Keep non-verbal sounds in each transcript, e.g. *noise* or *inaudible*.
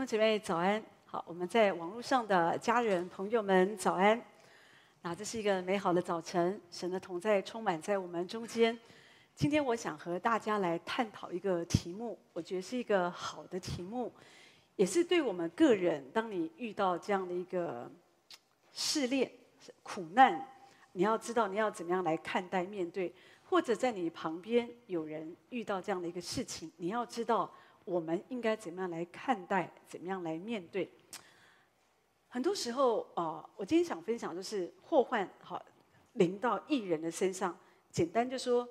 兄姐妹早安，好，我们在网络上的家人朋友们早安。那这是一个美好的早晨，神的同在充满在我们中间。今天我想和大家来探讨一个题目，我觉得是一个好的题目，也是对我们个人，当你遇到这样的一个试炼、苦难，你要知道你要怎么样来看待、面对，或者在你旁边有人遇到这样的一个事情，你要知道。我们应该怎么样来看待？怎么样来面对？很多时候啊、我今天想分享就是祸患好临到艺人的身上。简单就说，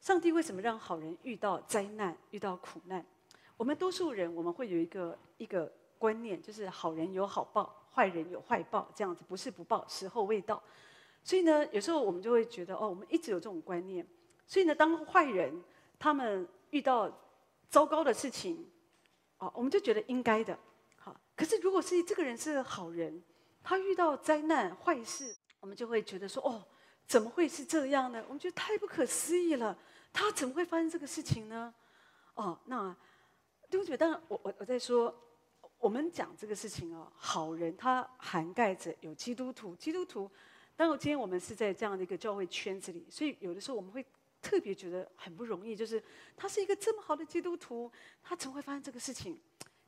上帝为什么让好人遇到灾难、遇到苦难？我们多数人我们会有一个一个观念，就是好人有好报，坏人有坏报，这样子不是不报，时候未到。所以呢，有时候我们就会觉得哦，我们一直有这种观念。所以呢，当坏人他们遇到糟糕的事情，哦，我们就觉得应该的，好。可是如果是这个人是好人，他遇到灾难坏事，我们就会觉得说，哦，怎么会是这样呢？我们觉得太不可思议了，他怎么会发生这个事情呢？哦，那对不起，当然我我我在说，我们讲这个事情哦，好人他涵盖着有基督徒，基督徒。当然，今天我们是在这样的一个教会圈子里，所以有的时候我们会。特别觉得很不容易，就是他是一个这么好的基督徒，他怎么会发生这个事情？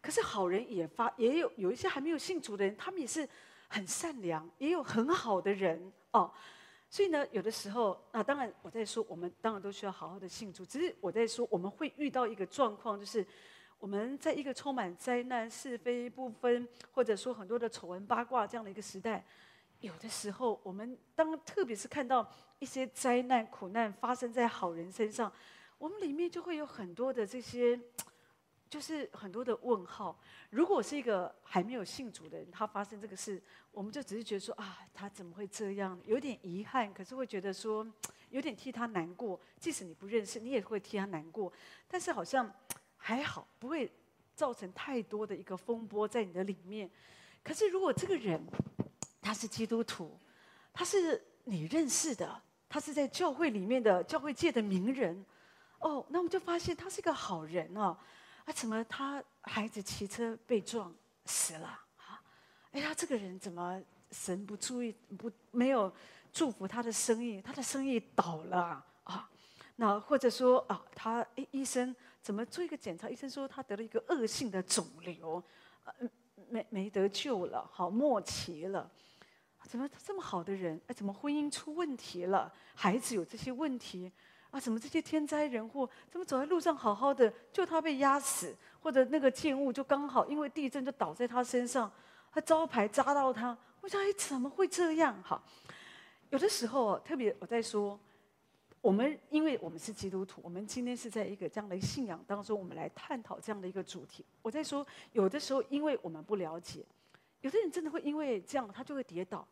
可是好人也发，也有有一些还没有信主的人，他们也是很善良，也有很好的人哦。所以呢，有的时候，那当然我在说，我们当然都需要好好的信主。只是我在说，我们会遇到一个状况，就是我们在一个充满灾难、是非不分，或者说很多的丑闻八卦这样的一个时代。有的时候，我们当特别是看到一些灾难、苦难发生在好人身上，我们里面就会有很多的这些，*tsk* 就是很多的问号。如果是一个还没有信主的人，他发生这个事，我们就只是觉得说啊，他怎么会这样？有点遗憾，可是会觉得说 *tsk* 有点替他难过。即使你不认识，你也会替他难过。但是好像 *tsk* 还好，不会造成太多的一个风波在你的里面。可是如果这个人，他是基督徒，他是你认识的，他是在教会里面的教会界的名人，哦，那我们就发现他是一个好人哦，啊，怎么他孩子骑车被撞死了啊？哎呀，这个人怎么神不注意不没有祝福他的生意，他的生意倒了啊？那或者说啊，他哎医生怎么做一个检查？医生说他得了一个恶性的肿瘤，呃，没没得救了，好末期了。怎么这么好的人？哎，怎么婚姻出问题了？孩子有这些问题啊？怎么这些天灾人祸？怎么走在路上好好的，就他被压死，或者那个建物就刚好因为地震就倒在他身上，他招牌扎到他。我想，哎，怎么会这样？哈，有的时候特别我在说，我们因为我们是基督徒，我们今天是在一个这样的信仰当中，我们来探讨这样的一个主题。我在说，有的时候因为我们不了解，有的人真的会因为这样，他就会跌倒。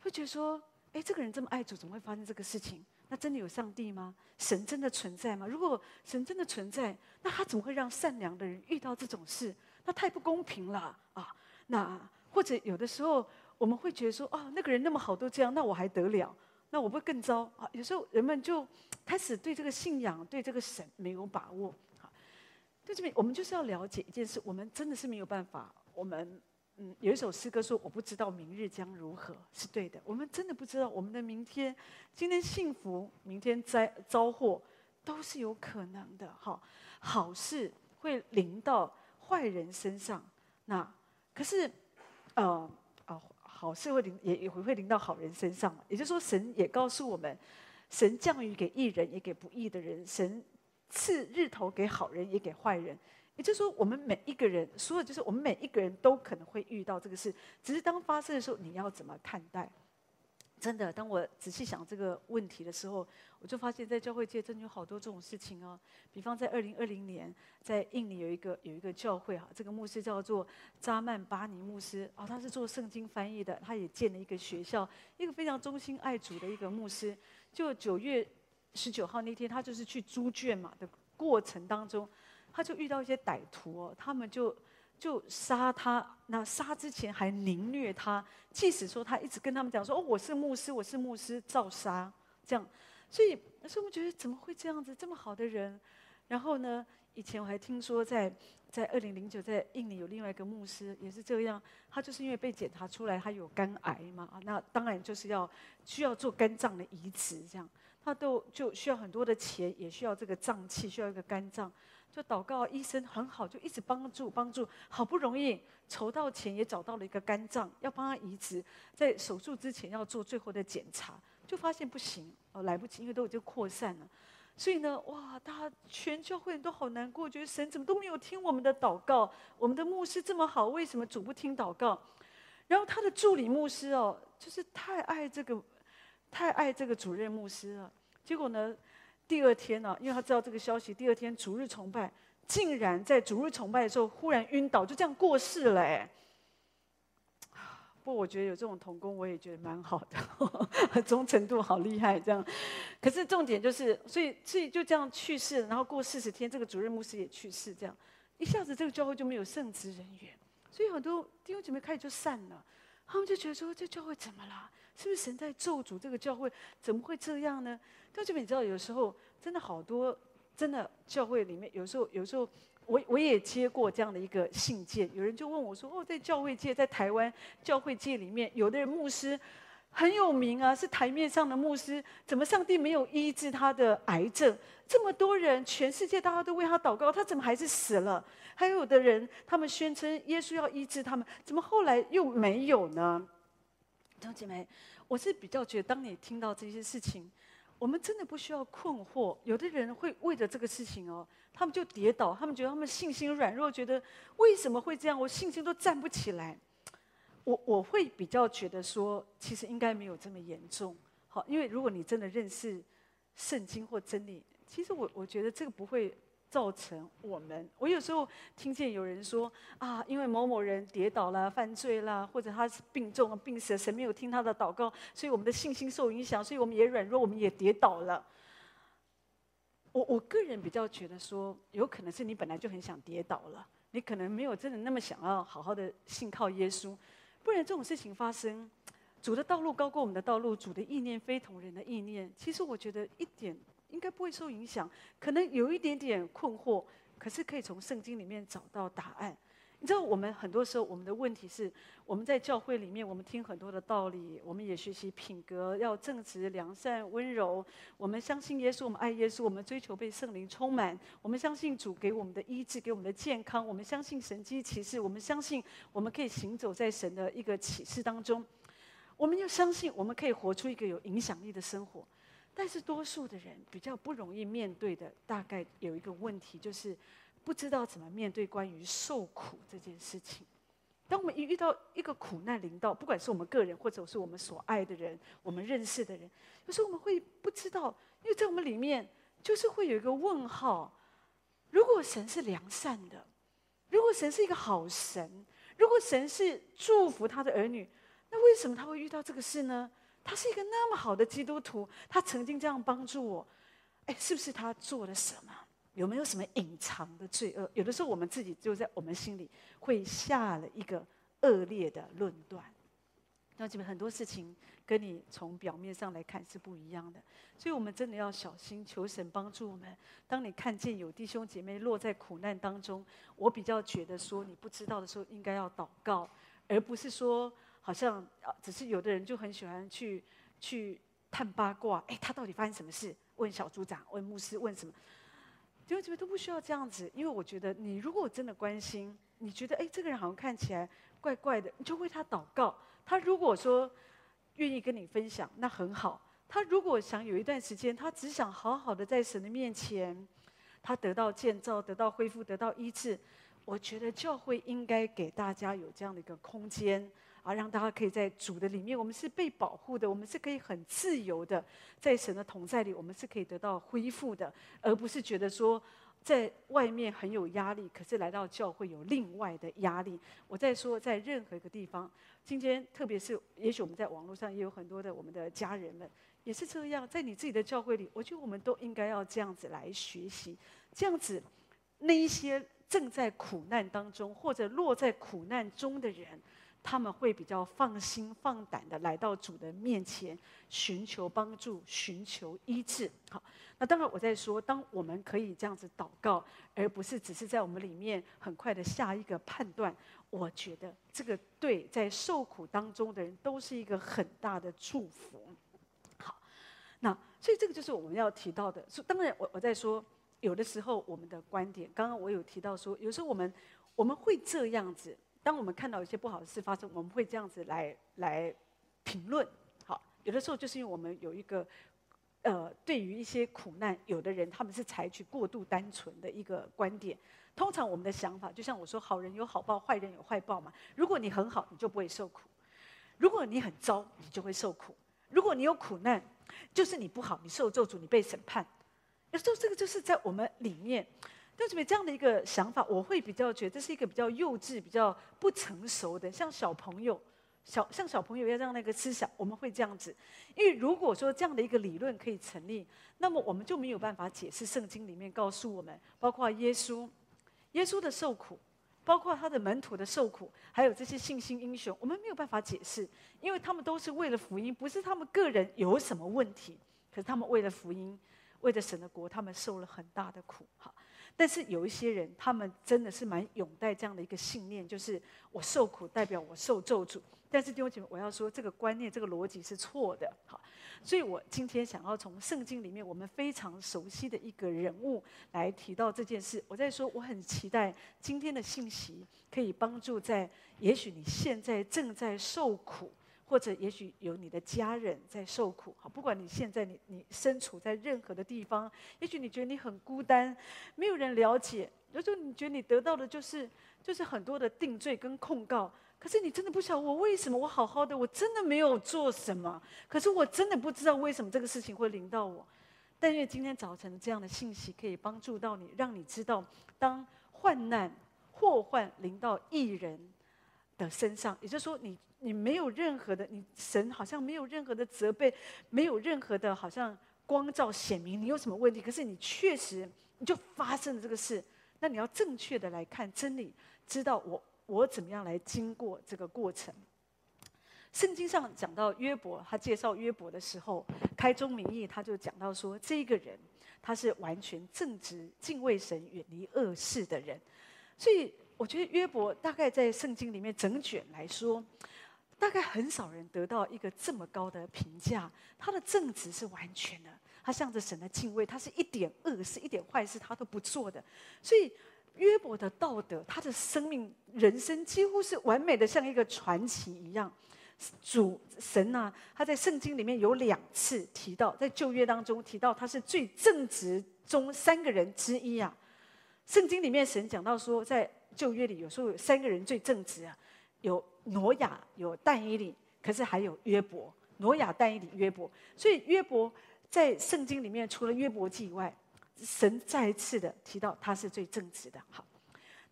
会觉得说，哎，这个人这么爱主，怎么会发生这个事情？那真的有上帝吗？神真的存在吗？如果神真的存在，那他怎么会让善良的人遇到这种事？那太不公平了啊！那或者有的时候我们会觉得说，啊，那个人那么好都这样，那我还得了？那我不会更糟啊？有时候人们就开始对这个信仰、对这个神没有把握。好，对这边我们就是要了解一件事，我们真的是没有办法，我们。嗯，有一首诗歌说：“我不知道明日将如何。”是对的，我们真的不知道我们的明天，今天幸福，明天灾遭祸，都是有可能的。哈，好事会临到坏人身上，那可是，呃，啊，好事会临也也会会临到好人身上。也就是说，神也告诉我们，神降雨给义人，也给不义的人；神赐日头给好人，也给坏人。也就是说，我们每一个人，所有就是我们每一个人都可能会遇到这个事，只是当发生的时候，你要怎么看待？真的，当我仔细想这个问题的时候，我就发现，在教会界真的有好多这种事情哦。比方在二零二零年，在印尼有一个有一个教会哈，这个牧师叫做扎曼巴尼牧师啊，他是做圣经翻译的，他也建了一个学校，一个非常忠心爱主的一个牧师。就九月十九号那天，他就是去猪圈嘛的过程当中。他就遇到一些歹徒哦，他们就就杀他，那杀之前还凌虐他，即使说他一直跟他们讲说哦，我是牧师，我是牧师，照杀这样，所以所以我们觉得怎么会这样子，这么好的人，然后呢，以前我还听说在在二零零九在印尼有另外一个牧师也是这样，他就是因为被检查出来他有肝癌嘛，那当然就是要需要做肝脏的移植这样，他都就需要很多的钱，也需要这个脏器，需要一个肝脏，就祷告医生很好，就一直帮助帮助，好不容易筹到钱也找到了一个肝脏，要帮他移植，在手术之前要做最后的检查，就发现不行哦，来不及，因为都已经扩散了。所以呢，哇，大家全教会人都好难过，觉得神怎么都没有听我们的祷告？我们的牧师这么好，为什么主不听祷告？然后他的助理牧师哦，就是太爱这个，太爱这个主任牧师了。结果呢，第二天呢、因为他知道这个消息，第二天主日崇拜，竟然在主日崇拜的时候忽然晕倒，就这样过世了哎。不过我觉得有这种童工，我也觉得蛮好的，*laughs* 忠诚度好厉害。这样，可是重点就是，所以所以就这样去世，然后过四十天，这个主任牧师也去世，这样一下子这个教会就没有圣职人员，所以很多弟兄姐妹开始就散了。他们就觉得说，这教会怎么了？是不是神在咒诅这个教会？怎么会这样呢？弟兄姐妹，你知道有时候真的好多，真的教会里面有时候有时候。我我也接过这样的一个信件，有人就问我说：“哦，在教会界，在台湾教会界里面，有的人牧师很有名啊，是台面上的牧师，怎么上帝没有医治他的癌症？这么多人，全世界大家都为他祷告，他怎么还是死了？还有的人，他们宣称耶稣要医治他们，怎么后来又没有呢？”弟兄姐妹，我是比较觉得，当你听到这些事情，我们真的不需要困惑。有的人会为了这个事情哦。他们就跌倒，他们觉得他们信心软弱，觉得为什么会这样？我信心都站不起来。我我会比较觉得说，其实应该没有这么严重。好，因为如果你真的认识圣经或真理，其实我我觉得这个不会造成我们。我有时候听见有人说啊，因为某某人跌倒了、犯罪了，或者他是病重了、病死了，神没有听他的祷告，所以我们的信心受影响，所以我们也软弱，我们也跌倒了。我我个人比较觉得说，有可能是你本来就很想跌倒了，你可能没有真的那么想要好好的信靠耶稣，不然这种事情发生，主的道路高过我们的道路，主的意念非同人的意念。其实我觉得一点应该不会受影响，可能有一点点困惑，可是可以从圣经里面找到答案。你知道，我们很多时候，我们的问题是，我们在教会里面，我们听很多的道理，我们也学习品格，要正直、良善、温柔。我们相信耶稣，我们爱耶稣，我们追求被圣灵充满。我们相信主给我们的医治，给我们的健康。我们相信神迹奇事，我们相信我们可以行走在神的一个启示当中。我们要相信，我们可以活出一个有影响力的生活。但是，多数的人比较不容易面对的，大概有一个问题，就是。不知道怎么面对关于受苦这件事情。当我们一遇到一个苦难临到，不管是我们个人，或者是我们所爱的人，我们认识的人，有时候我们会不知道，因为在我们里面就是会有一个问号：如果神是良善的，如果神是一个好神，如果神是祝福他的儿女，那为什么他会遇到这个事呢？他是一个那么好的基督徒，他曾经这样帮助我，哎，是不是他做了什么？有没有什么隐藏的罪恶？有的时候我们自己就在我们心里会下了一个恶劣的论断。那基本很多事情跟你从表面上来看是不一样的，所以我们真的要小心，求神帮助我们。当你看见有弟兄姐妹落在苦难当中，我比较觉得说你不知道的时候应该要祷告，而不是说好像啊，只是有的人就很喜欢去去探八卦。哎，他到底发生什么事？问小组长，问牧师，问什么？弟兄姐妹都不需要这样子，因为我觉得你如果真的关心，你觉得哎，这个人好像看起来怪怪的，你就为他祷告。他如果说愿意跟你分享，那很好。他如果想有一段时间，他只想好好的在神的面前，他得到建造、得到恢复、得到医治，我觉得教会应该给大家有这样的一个空间。啊，让大家可以在主的里面，我们是被保护的，我们是可以很自由的，在神的同在里，我们是可以得到恢复的，而不是觉得说在外面很有压力，可是来到教会有另外的压力。我在说，在任何一个地方，今天特别是，也许我们在网络上也有很多的我们的家人们也是这样，在你自己的教会里，我觉得我们都应该要这样子来学习，这样子那一些正在苦难当中或者落在苦难中的人。他们会比较放心放胆的来到主的面前，寻求帮助，寻求医治。好，那当然我在说，当我们可以这样子祷告，而不是只是在我们里面很快的下一个判断，我觉得这个对在受苦当中的人都是一个很大的祝福。好，那所以这个就是我们要提到的。说当然我我在说，有的时候我们的观点，刚刚我有提到说，有时候我们我们会这样子。当我们看到一些不好的事发生，我们会这样子来来评论。好，有的时候就是因为我们有一个，呃，对于一些苦难，有的人他们是采取过度单纯的一个观点。通常我们的想法，就像我说，好人有好报，坏人有坏报嘛。如果你很好，你就不会受苦；如果你很糟，你就会受苦；如果你有苦难，就是你不好，你受咒诅，你被审判。有时候这个就是在我们里面。为什么这样的一个想法，我会比较觉得这是一个比较幼稚、比较不成熟的，像小朋友，小像小朋友要这样的一个思想，我们会这样子。因为如果说这样的一个理论可以成立，那么我们就没有办法解释圣经里面告诉我们，包括耶稣，耶稣的受苦，包括他的门徒的受苦，还有这些信心英雄，我们没有办法解释，因为他们都是为了福音，不是他们个人有什么问题，可是他们为了福音，为了神的国，他们受了很大的苦，哈。但是有一些人，他们真的是蛮拥戴这样的一个信念，就是我受苦代表我受咒诅。但是弟兄姐妹，我要说这个观念、这个逻辑是错的。好，所以我今天想要从圣经里面我们非常熟悉的一个人物来提到这件事。我在说，我很期待今天的信息可以帮助在也许你现在正在受苦。或者也许有你的家人在受苦，好，不管你现在你你身处在任何的地方，也许你觉得你很孤单，没有人了解，有时候你觉得你得到的就是就是很多的定罪跟控告，可是你真的不晓得我为什么我好好的，我真的没有做什么，可是我真的不知道为什么这个事情会临到我，但愿今天早晨这样的信息可以帮助到你，让你知道，当患难祸患临到一人的身上，也就是说你。你没有任何的，你神好像没有任何的责备，没有任何的，好像光照显明你有什么问题。可是你确实你就发生了这个事，那你要正确的来看真理，知道我我怎么样来经过这个过程。圣经上讲到约伯，他介绍约伯的时候，开宗明义他就讲到说，这个人他是完全正直、敬畏神、远离恶事的人。所以我觉得约伯大概在圣经里面整卷来说。大概很少人得到一个这么高的评价。他的正直是完全的，他向着神的敬畏，他是一点恶事、一点坏事他都不做的。所以约伯的道德，他的生命、人生几乎是完美的，像一个传奇一样。主神呢、啊，他在圣经里面有两次提到，在旧约当中提到他是最正直中三个人之一啊。圣经里面神讲到说，在旧约里有时候有三个人最正直啊，有。挪亚有但以理，可是还有约伯。挪亚、但以理、约伯，所以约伯在圣经里面，除了约伯记以外，神再一次的提到他是最正直的。好，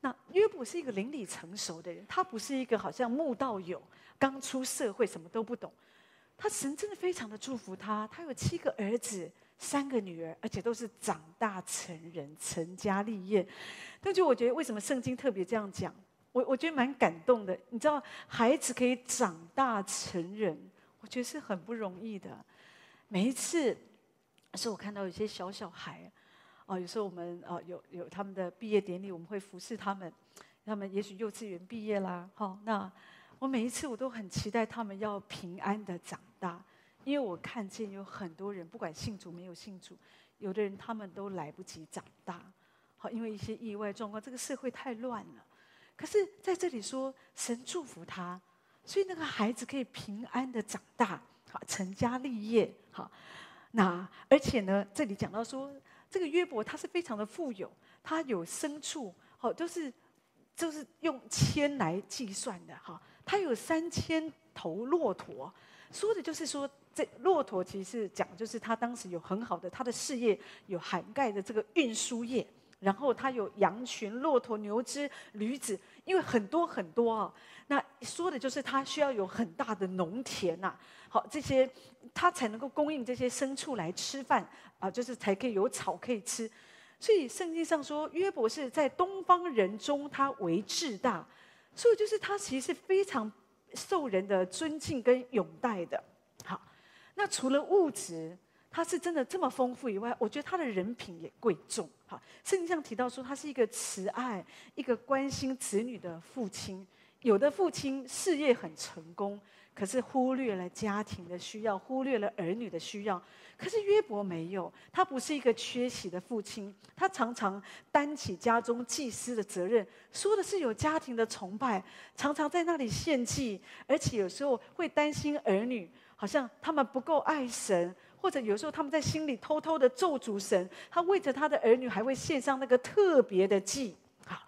那约伯是一个灵里成熟的人，他不是一个好像慕道友，刚出社会什么都不懂。他神真的非常的祝福他，他有七个儿子，三个女儿，而且都是长大成人，成家立业。但就我觉得，为什么圣经特别这样讲？我我觉得蛮感动的，你知道，孩子可以长大成人，我觉得是很不容易的。每一次，是我看到有些小小孩，哦，有时候我们哦有有他们的毕业典礼，我们会服侍他们，他们也许幼稚园毕业啦，好，那我每一次我都很期待他们要平安的长大，因为我看见有很多人，不管信主没有信主，有的人他们都来不及长大，好，因为一些意外状况，这个社会太乱了。可是在这里说，神祝福他，所以那个孩子可以平安的长大，好，成家立业，好。那而且呢，这里讲到说，这个约伯他是非常的富有，他有牲畜，好，都是就是用千来计算的，哈。他有三千头骆驼，说的就是说，这骆驼其实讲，就是他当时有很好的他的事业，有涵盖的这个运输业。然后他有羊群、骆驼、牛只、驴子，因为很多很多啊。那说的就是他需要有很大的农田呐、啊。好，这些他才能够供应这些牲畜来吃饭啊，就是才可以有草可以吃。所以圣经上说，约伯是在东方人中他为至大，所以就是他其实是非常受人的尊敬跟拥戴的。那除了物质，他是真的这么丰富以外，我觉得他的人品也贵重。好，圣经上提到说，他是一个慈爱、一个关心子女的父亲。有的父亲事业很成功，可是忽略了家庭的需要，忽略了儿女的需要。可是约伯没有，他不是一个缺席的父亲，他常常担起家中祭司的责任，说的是有家庭的崇拜，常常在那里献祭，而且有时候会担心儿女，好像他们不够爱神，或者有时候他们在心里偷偷的咒诅神，他为着他的儿女还会献上那个特别的祭。好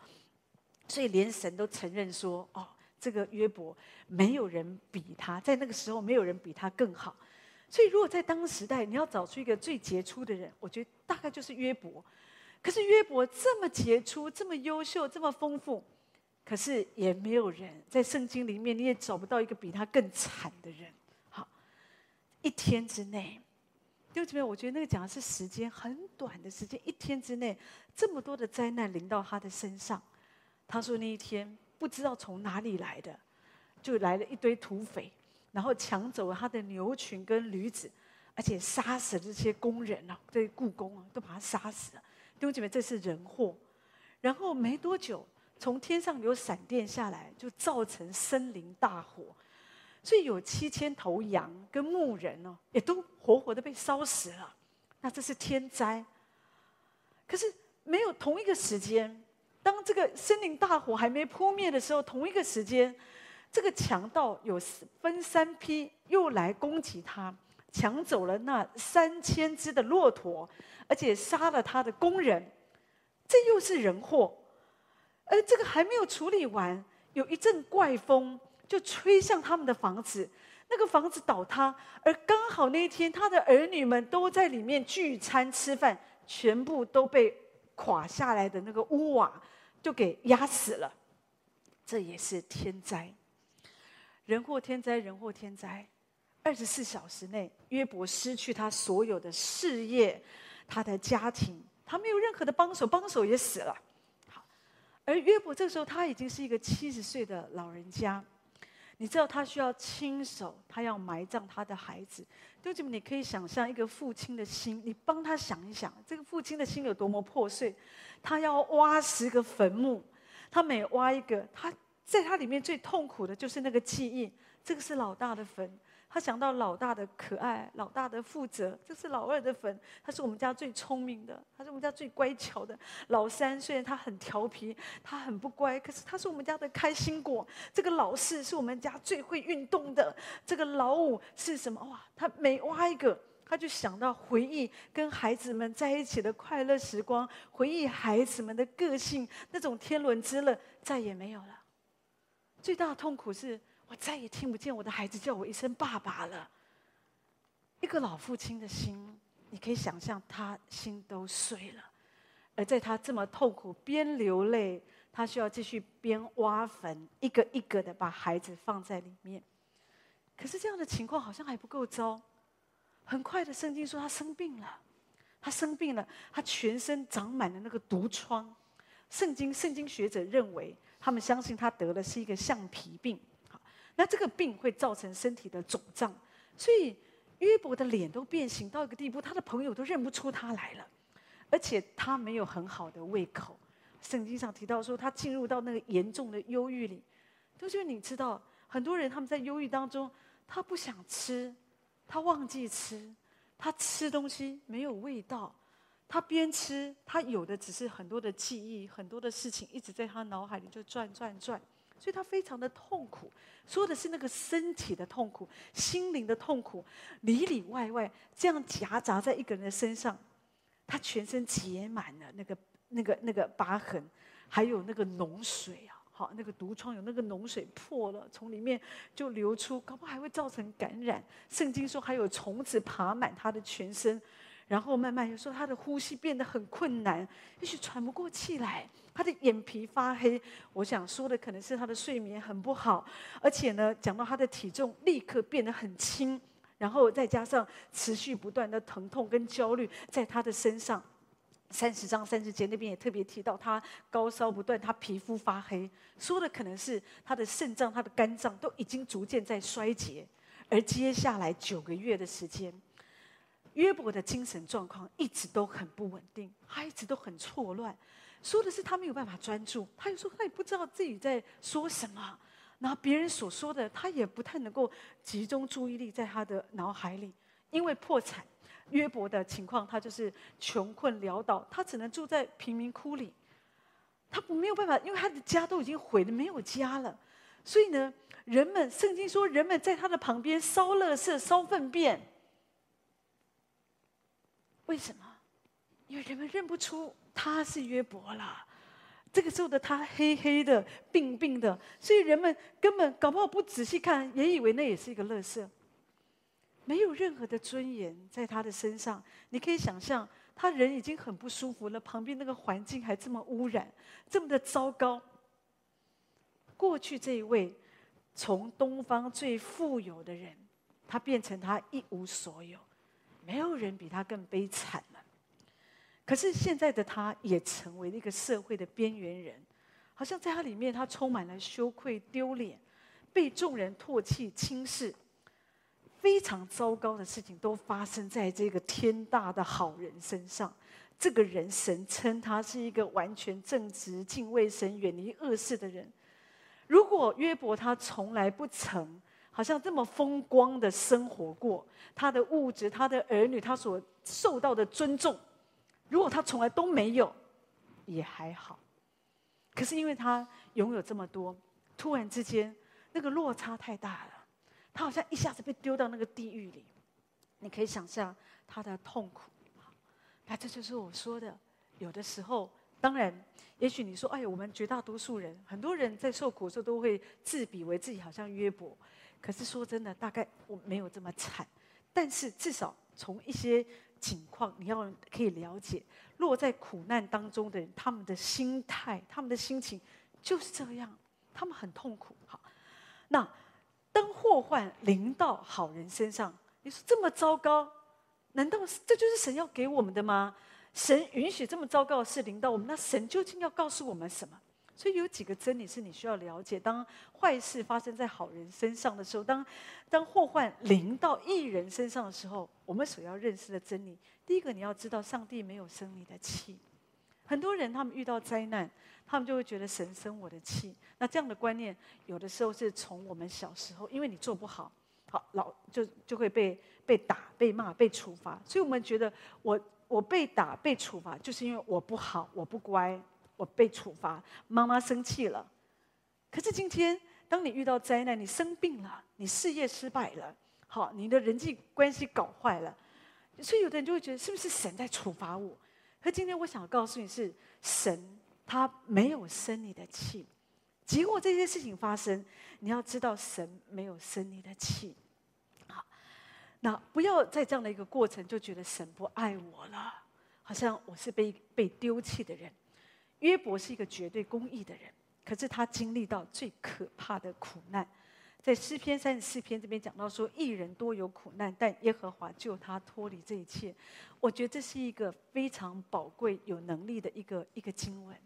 所以连神都承认说：“哦，这个约伯没有人比他，在那个时候没有人比他更好。所以如果在当时代，你要找出一个最杰出的人，我觉得大概就是约伯。可是约伯这么杰出、这么优秀、这么丰富，可是也没有人在圣经里面，你也找不到一个比他更惨的人。一天之内，弟兄姊妹，我觉得那个讲的是时间很短的时间，一天之内这么多的灾难临到他的身上。”他说：“那一天不知道从哪里来的，就来了一堆土匪，然后抢走了他的牛群跟驴子，而且杀死了这些工人啊，这些雇工啊，都把他杀死了。弟兄姐妹，这是人祸。然后没多久，从天上有闪电下来，就造成森林大火，所以有七千头羊跟牧人呢，也都活活的被烧死了。那这是天灾。可是没有同一个时间。”当这个森林大火还没扑灭的时候，同一个时间，这个强盗有分三批又来攻击他，抢走了那三千只的骆驼，而且杀了他的工人，这又是人祸。而这个还没有处理完，有一阵怪风就吹向他们的房子，那个房子倒塌，而刚好那一天他的儿女们都在里面聚餐吃饭，全部都被垮下来的那个屋瓦。就给压死了，这也是天灾。人祸天灾，人祸天灾。二十四小时内，约伯失去他所有的事业，他的家庭，他没有任何的帮手，帮手也死了。好，而约伯这时候他已经是一个七十岁的老人家，你知道他需要亲手，他要埋葬他的孩子。弟兄们，你可以想象一个父亲的心，你帮他想一想，这个父亲的心有多么破碎。他要挖十个坟墓，他每挖一个，他在他里面最痛苦的就是那个记忆。这个是老大的坟，他想到老大的可爱，老大的负责。这是老二的坟，他是我们家最聪明的，他是我们家最乖巧的。老三虽然他很调皮，他很不乖，可是他是我们家的开心果。这个老四是我们家最会运动的。这个老五是什么？哇，他每挖一个。他就想到回忆跟孩子们在一起的快乐时光，回忆孩子们的个性，那种天伦之乐再也没有了。最大的痛苦是我再也听不见我的孩子叫我一声爸爸了。一个老父亲的心，你可以想象他心都碎了。而在他这么痛苦，边流泪，他需要继续边挖坟，一个一个的把孩子放在里面。可是这样的情况好像还不够糟。很快的，圣经说他生病了，他生病了，他全身长满了那个毒疮。圣经圣经学者认为，他们相信他得的是一个橡皮病。那这个病会造成身体的肿胀，所以约伯的脸都变形到一个地步，他的朋友都认不出他来了，而且他没有很好的胃口。圣经上提到说，他进入到那个严重的忧郁里。就是你知道，很多人他们在忧郁当中，他不想吃。他忘记吃，他吃东西没有味道，他边吃，他有的只是很多的记忆，很多的事情一直在他脑海里就转转转，所以他非常的痛苦，说的是那个身体的痛苦，心灵的痛苦，里里外外这样夹杂在一个人的身上，他全身结满了那个那个那个疤痕，还有那个脓水啊。好，那个毒疮有那个脓水破了，从里面就流出，搞不好还会造成感染。圣经说还有虫子爬满他的全身，然后慢慢又说他的呼吸变得很困难，也许喘不过气来，他的眼皮发黑。我想说的可能是他的睡眠很不好，而且呢，讲到他的体重立刻变得很轻，然后再加上持续不断的疼痛跟焦虑在他的身上。三十章三十节那边也特别提到，他高烧不断，他皮肤发黑，说的可能是他的肾脏、他的肝脏都已经逐渐在衰竭。而接下来九个月的时间，约伯的精神状况一直都很不稳定，他一直都很错乱。说的是他没有办法专注，他又说他也不知道自己在说什么，然后别人所说的他也不太能够集中注意力在他的脑海里，因为破产。约伯的情况，他就是穷困潦倒，他只能住在贫民窟里，他没有办法，因为他的家都已经毁得没有家了。所以呢，人们圣经说，人们在他的旁边烧垃圾、烧粪便。为什么？因为人们认不出他是约伯了。这个时候的他黑黑的、病病的，所以人们根本搞不好不仔细看，也以为那也是一个垃圾。没有任何的尊严在他的身上，你可以想象，他人已经很不舒服了，旁边那个环境还这么污染，这么的糟糕。过去这一位从东方最富有的人，他变成他一无所有，没有人比他更悲惨了。可是现在的他也成为了一个社会的边缘人，好像在他里面，他充满了羞愧、丢脸，被众人唾弃、轻视。非常糟糕的事情都发生在这个天大的好人身上。这个人，神称他是一个完全正直、敬畏神、远离恶事的人。如果约伯他从来不曾好像这么风光的生活过，他的物质、他的儿女、他所受到的尊重，如果他从来都没有，也还好。可是因为他拥有这么多，突然之间那个落差太大了。他好像一下子被丢到那个地狱里，你可以想象他的痛苦。那这就是我说的，有的时候，当然，也许你说，哎，我们绝大多数人，很多人在受苦的时候都会自比为自己好像约伯。可是说真的，大概我没有这么惨。但是至少从一些情况，你要可以了解，落在苦难当中的人，他们的心态、他们的心情就是这样，他们很痛苦。好，那。当祸患临到好人身上，你说这么糟糕，难道这就是神要给我们的吗？神允许这么糟糕的事临到我们，那神究竟要告诉我们什么？所以有几个真理是你需要了解：当坏事发生在好人身上的时候，当当祸患临到义人身上的时候，我们所要认识的真理，第一个你要知道，上帝没有生你的气。很多人他们遇到灾难，他们就会觉得神生我的气。那这样的观念，有的时候是从我们小时候，因为你做不好，好老就就会被被打、被骂、被处罚。所以我们觉得，我我被打、被处罚，就是因为我不好、我不乖，我被处罚。妈妈生气了。可是今天，当你遇到灾难，你生病了，你事业失败了，好，你的人际关系搞坏了，所以有的人就会觉得，是不是神在处罚我？可今天我想告诉你是神，他没有生你的气。结果这些事情发生，你要知道神没有生你的气。好，那不要在这样的一个过程就觉得神不爱我了，好像我是被被丢弃的人。约伯是一个绝对公义的人，可是他经历到最可怕的苦难。在诗篇三十四篇这边讲到说，一人多有苦难，但耶和华救他脱离这一切。我觉得这是一个非常宝贵、有能力的一个一个经文。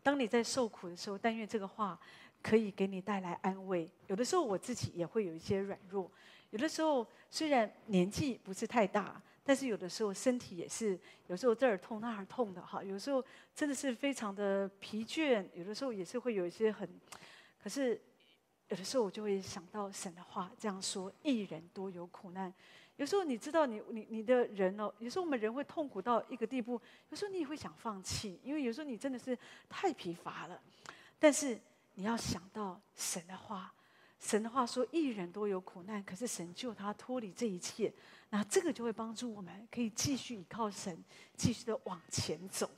当你在受苦的时候，但愿这个话可以给你带来安慰。有的时候我自己也会有一些软弱，有的时候虽然年纪不是太大，但是有的时候身体也是有时候这儿痛那儿痛的哈。有时候真的是非常的疲倦，有的时候也是会有一些很，可是。有的时候我就会想到神的话这样说：一人多有苦难。有时候你知道你，你你的人哦，有时候我们人会痛苦到一个地步，有时候你也会想放弃，因为有时候你真的是太疲乏了。但是你要想到神的话，神的话说：一人多有苦难，可是神救他脱离这一切，那这个就会帮助我们可以继续依靠神，继续的往前走。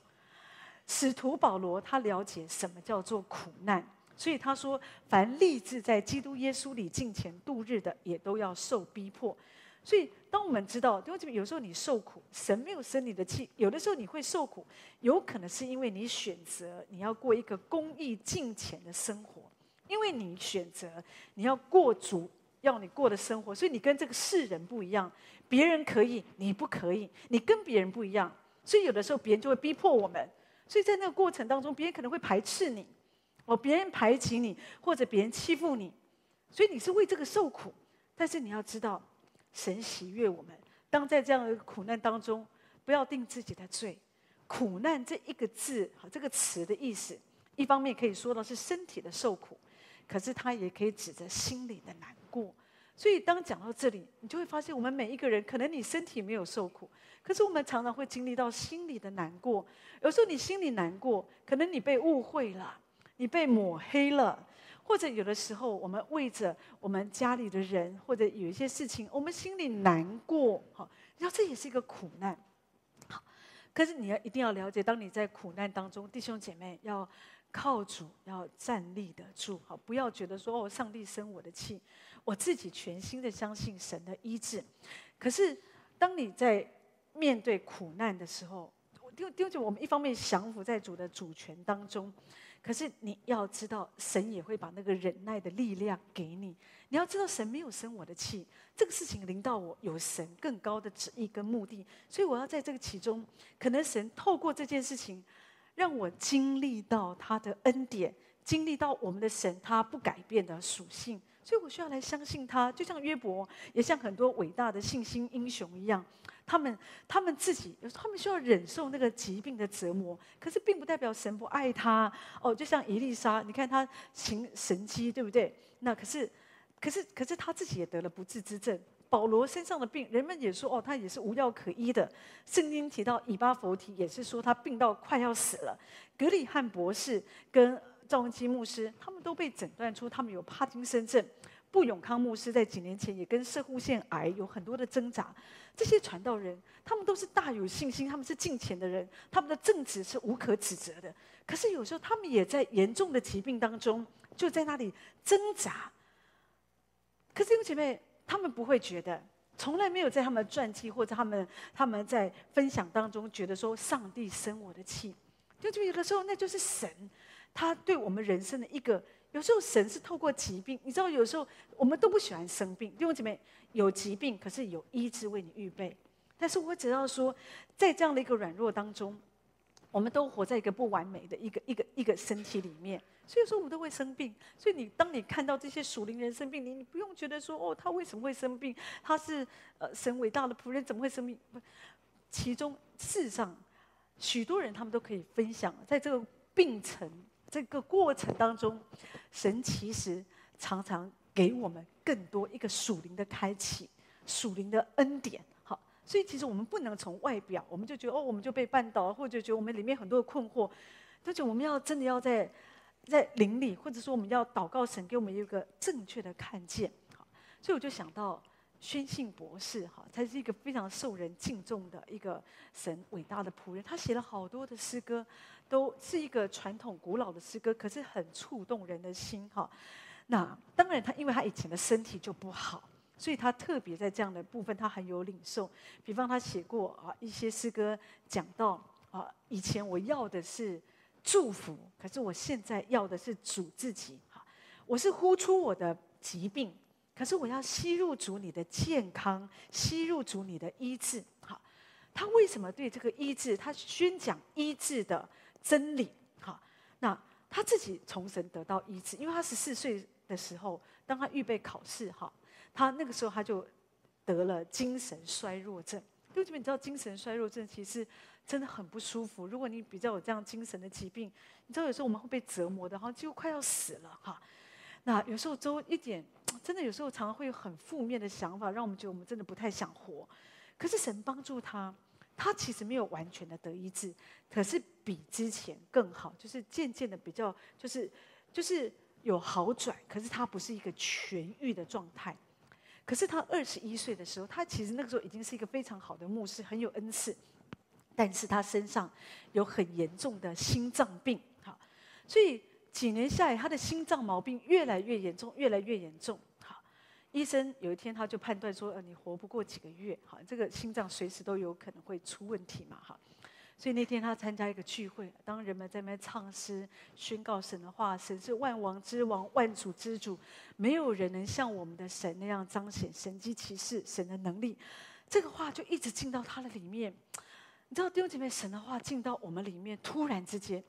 使徒保罗他了解什么叫做苦难。所以他说：“凡立志在基督耶稣里敬虔度日的，也都要受逼迫。”所以，当我们知道，因为有时候你受苦，神没有生你的气；有的时候你会受苦，有可能是因为你选择你要过一个公义敬虔的生活，因为你选择你要过主要你过的生活，所以你跟这个世人不一样。别人可以，你不可以；你跟别人不一样，所以有的时候别人就会逼迫我们，所以在那个过程当中，别人可能会排斥你，哦，别人排挤你，或者别人欺负你，所以你是为这个受苦。但是你要知道，神喜悦我们。当在这样的苦难当中，不要定自己的罪。苦难这一个字，哈，这个词的意思，一方面可以说到是身体的受苦，可是它也可以指着心里的难过。所以当讲到这里，你就会发现，我们每一个人，可能你身体没有受苦，可是我们常常会经历到心里的难过。有时候你心里难过，可能你被误会了，你被抹黑了，或者有的时候我们为着我们家里的人，或者有一些事情，我们心里难过。好，然后这也是一个苦难。好可是你要一定要了解，当你在苦难当中，弟兄姐妹要靠主，要站立得住，好，不要觉得说哦，上帝生我的气，我自己全心的相信神的医治。可是当你在面对苦难的时候，丢丢就我们一方面降服在主的主权当中。可是你要知道，神也会把那个忍耐的力量给你。你要知道，神没有生我的气，这个事情临到我，有神更高的旨意跟目的，所以我要在这个其中，可能神透过这件事情，让我经历到他的恩典，经历到我们的神他不改变的属性，所以我需要来相信他，就像约伯，也像很多伟大的信心英雄一样。他们他们自己他们需要忍受那个疾病的折磨，可是并不代表神不爱他哦。就像伊丽莎，你看他行神迹，对不对？那可是，可是，可是他自己也得了不治之症。保罗身上的病，人们也说哦，他也是无药可医的。圣经提到以巴弗提，也是说他病到快要死了。格里翰博士跟赵文基牧师，他们都被诊断出他们有帕金森症。布永康牧师在几年前也跟摄护腺癌有很多的挣扎。这些传道人，他们都是大有信心，他们是敬虔的人，他们的正直是无可指责的。可是有时候他们也在严重的疾病当中，就在那里挣扎。可是弟兄姐妹，他们不会觉得，从来没有在他们的传记或者他们他们在分享当中觉得说上帝生我的气。就就有的时候那就是神，他对我们人生的一个。有时候神是透过疾病，你知道，有时候我们都不喜欢生病，弟兄姐妹，有疾病，可是有医治为你预备。但是我只要说，在这样的一个软弱当中，我们都活在一个不完美的一个一个一个身体里面，所以说我们都会生病。所以你当你看到这些属灵人生病，你你不用觉得说哦，他为什么会生病？他是呃神伟大的仆人，怎么会生病？不其中事实上，许多人他们都可以分享，在这个病程。这个过程当中，神其实常常给我们更多一个属灵的开启，属灵的恩典。好，所以其实我们不能从外表，我们就觉得哦，我们就被绊倒，或者觉得我们里面很多的困惑，而且我们要真的要在在灵里，或者说我们要祷告神给我们一个正确的看见。好，所以我就想到宣信博士，哈，他是一个非常受人敬重的一个神伟大的仆人，他写了好多的诗歌。都是一个传统古老的诗歌，可是很触动人的心哈。那当然，他因为他以前的身体就不好，所以他特别在这样的部分他很有领受。比方他写过啊一些诗歌，讲到啊以前我要的是祝福，可是我现在要的是主自己哈。我是呼出我的疾病，可是我要吸入主你的健康，吸入主你的医治。好，他为什么对这个医治，他宣讲医治的？真理，哈，那他自己从神得到医治，因为他十四岁的时候，当他预备考试，哈，他那个时候他就得了精神衰弱症。因为你知道精神衰弱症其实真的很不舒服。如果你比较有这样精神的疾病，你知道有时候我们会被折磨的，好像几乎快要死了，哈。那有时候都一点，真的有时候常常会有很负面的想法，让我们觉得我们真的不太想活。可是神帮助他。他其实没有完全的得医治，可是比之前更好，就是渐渐的比较，就是就是有好转。可是他不是一个痊愈的状态。可是他二十一岁的时候，他其实那个时候已经是一个非常好的牧师，很有恩赐。但是他身上有很严重的心脏病，好，所以几年下来，他的心脏毛病越来越严重，越来越严重。医生有一天他就判断说：“呃，你活不过几个月，哈，这个心脏随时都有可能会出问题嘛，哈。”所以那天他参加一个聚会，当人们在那边唱诗，宣告神的话：“神是万王之王，万主之主，没有人能像我们的神那样彰显神迹奇事，神的能力。”这个话就一直进到他的里面。你知道弟兄姐妹，神的话进到我们里面，突然之间，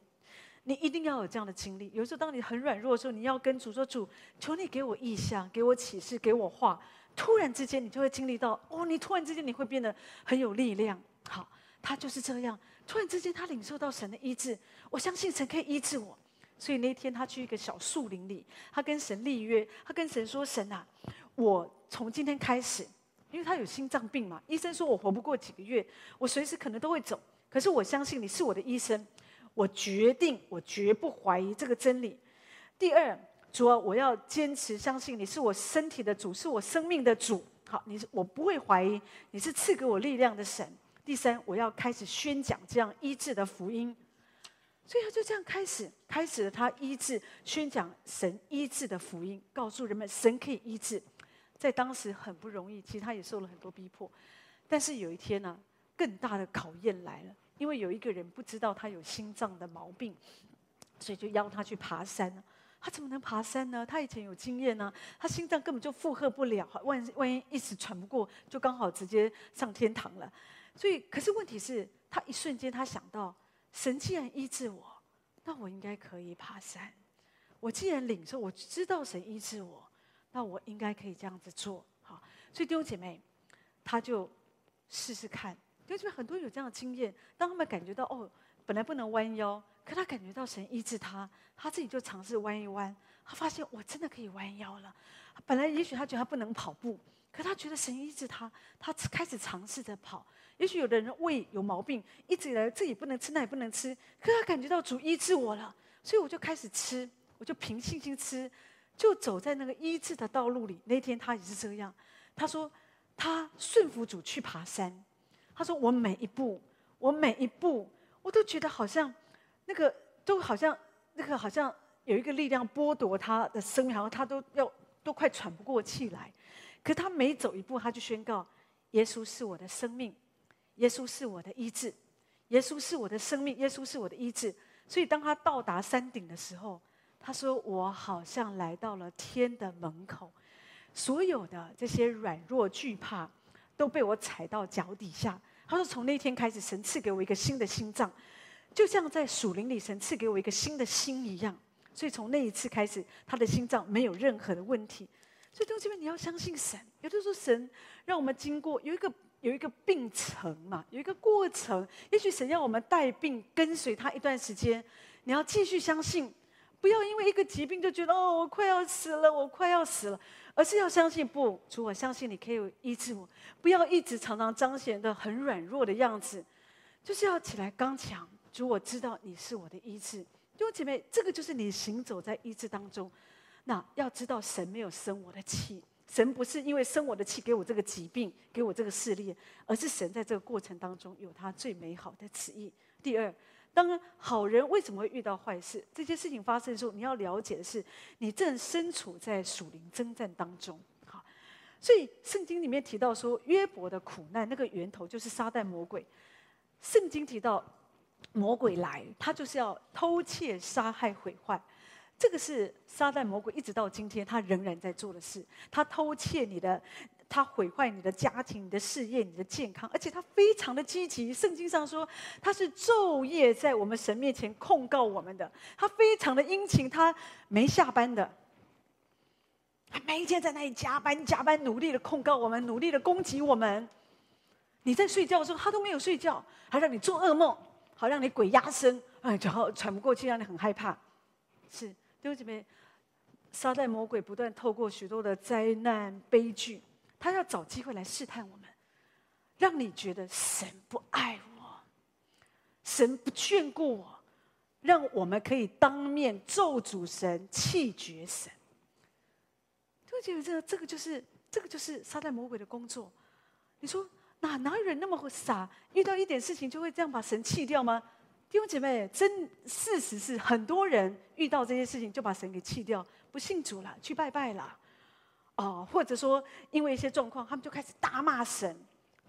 你一定要有这样的经历。有时候当你很软弱的时候，你要跟主说：“主，求你给我异象，给我启示，给我话。”突然之间，你就会经历到哦，你突然之间你会变得很有力量。好，他就是这样。突然之间，他领受到神的医治，我相信神可以医治我。所以那天他去一个小树林里，他跟神立约，他跟神说：“神啊，我从今天开始。”因为他有心脏病嘛，医生说我活不过几个月，我随时可能都会走。可是我相信你是我的医生，我决定，我绝不怀疑这个真理。第二，主啊，我要坚持相信你是我身体的主，是我生命的主。好，你是我不会怀疑你是赐给我力量的神。第三，我要开始宣讲这样医治的福音。所以他就这样开始，开始了他医治宣讲神医治的福音，告诉人们神可以医治。在当时很不容易，其实他也受了很多逼迫。但是有一天呢、更大的考验来了，因为有一个人不知道他有心脏的毛病，所以就邀他去爬山。他怎么能爬山呢？他以前有经验呢、他心脏根本就负荷不了，万万一一时喘不过，就刚好直接上天堂了。所以，可是问题是，他一瞬间他想到，神既然医治我，那我应该可以爬山。我既然领受，我知道神医治我。那我应该可以这样子做，好，所以弟兄姐妹，他就试试看。弟兄姐妹很多有这样的经验，当他们感觉到哦，本来不能弯腰，可他感觉到神医治他，他自己就尝试弯一弯，他发现我真的可以弯腰了。本来也许他觉得他不能跑步，可他觉得神医治他，他开始尝试着跑。也许有的人胃有毛病，一直以来这也不能吃，那也不能吃，可他感觉到主医治我了，所以我就开始吃，我就凭信心吃。就走在那个医治的道路里。那天他也是这样。他说他顺服主去爬山。他说我每一步，我每一步，我都觉得好像那个都好像那个好像有一个力量剥夺他的生命，然后他都要都快喘不过气来。可他每走一步，他就宣告：耶稣是我的生命，耶稣是我的医治，耶稣是我的生命，耶稣是我的医治。所以当他到达山顶的时候。他说：“我好像来到了天的门口，所有的这些软弱惧怕都被我踩到脚底下。”他说：“从那天开始，神赐给我一个新的心脏，就像在树林里神赐给我一个新的心一样。所以从那一次开始，他的心脏没有任何的问题。所以弟兄姐妹，你要相信神。有的时候，神让我们经过有一个有一个病程嘛，有一个过程。也许神要我们带病跟随他一段时间，你要继续相信。”不要因为一个疾病就觉得哦，我快要死了，我快要死了，而是要相信不，主，我相信你可以医治我。不要一直常常彰显的很软弱的样子，就是要起来刚强。主，我知道你是我的医治。弟兄姐妹，这个就是你行走在医治当中。那要知道，神没有生我的气，神不是因为生我的气给我这个疾病，给我这个试炼，而是神在这个过程当中有他最美好的旨意。第二。当好人为什么会遇到坏事？这些事情发生的时候，你要了解的是，你正身处在属灵征战当中。好，所以圣经里面提到说，约伯的苦难那个源头就是撒旦魔鬼。圣经提到魔鬼来，他就是要偷窃、杀害、毁坏。这个是撒旦魔鬼一直到今天他仍然在做的事。他偷窃你的。他毁坏你的家庭、你的事业、你的健康，而且他非常的积极。圣经上说，他是昼夜在我们神面前控告我们的。他非常的殷勤，他没下班的，他每一天在那里加班、加班，努力的控告我们，努力的攻击我们。你在睡觉的时候，他都没有睡觉，还让你做噩梦，好让你鬼压身，哎，然后喘不过气，让你很害怕。是，弟兄姐妹，撒旦魔鬼不断透过许多的灾难、悲剧。他要找机会来试探我们，让你觉得神不爱我，神不眷顾我，让我们可以当面咒主神、气绝神。就觉得这个、这个就是这个就是撒旦魔鬼的工作。你说哪哪有人那么傻，遇到一点事情就会这样把神气掉吗？弟兄姐妹，真事实是很多人遇到这些事情就把神给弃掉，不信主了，去拜拜了。哦，或者说因为一些状况，他们就开始大骂神、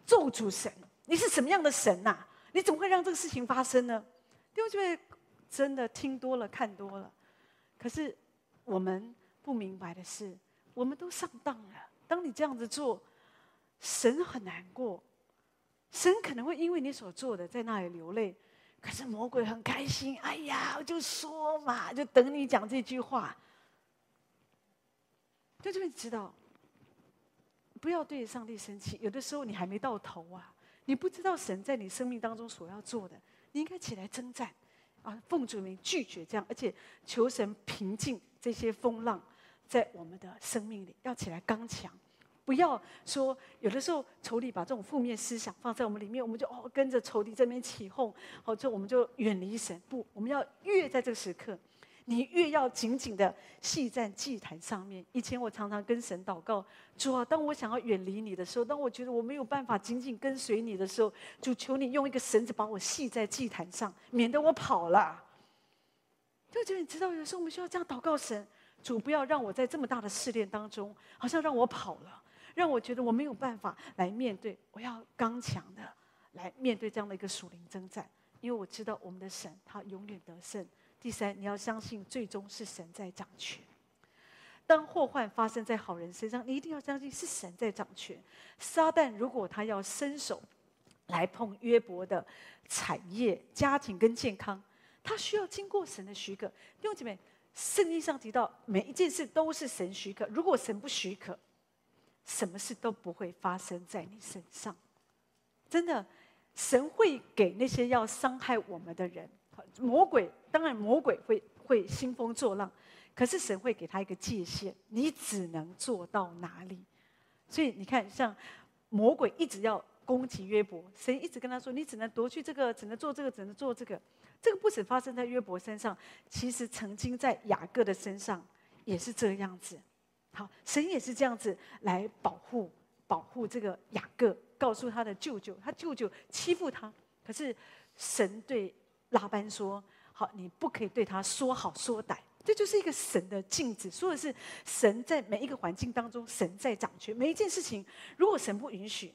咒诅神。你是什么样的神呐？你怎么会让这个事情发生呢？弟兄姐妹，真的听多了、看多了，可是我们不明白的是，我们都上当了。当你这样子做，神很难过，神可能会因为你所做的在那里流泪，可是魔鬼很开心。哎呀，我就说嘛，就等你讲这句话。在这边知道，不要对上帝生气。有的时候你还没到头啊，你不知道神在你生命当中所要做的，你应该起来征战啊！奉主名拒绝这样，而且求神平静这些风浪，在我们的生命里，要起来刚强。不要说，有的时候仇敌把这种负面思想放在我们里面，我们就哦跟着仇敌这边起哄，好，就我们就远离神。不，我们要越在这个时刻，你越要紧紧的系在祭坛上面。以前我常常跟神祷告，主啊，当我想要远离你的时候，当我觉得我没有办法紧紧跟随你的时候，主求你用一个绳子把我系在祭坛上，免得我跑了。就觉得你知道，有时候我们需要这样祷告神，主不要让我在这么大的试炼当中，好像让我跑了。让我觉得我没有办法来面对，我要刚强的来面对这样的一个属灵征战，因为我知道我们的神他永远得胜。第三，你要相信最终是神在掌权。当祸患发生在好人身上，你一定要相信是神在掌权。撒旦如果他要伸手来碰约伯的产业、家庭跟健康，他需要经过神的许可。弟兄姐妹，圣经上提到每一件事都是神许可，如果神不许可。什么事都不会发生在你身上，真的，神会给那些要伤害我们的人，魔鬼当然魔鬼会会兴风作浪，可是神会给他一个界限，你只能做到哪里。所以你看，像魔鬼一直要攻击约伯，神一直跟他说，你只能夺去这个，只能做这个，只能做这个。这个不止发生在约伯身上，其实曾经在雅各的身上也是这样子。好，神也是这样子来保护保护这个雅各，告诉他的舅舅，他舅舅欺负他，可是神对拉班说：“好，你不可以对他说好说歹。”这就是一个神的镜子，说的是神在每一个环境当中，神在掌权。每一件事情，如果神不允许，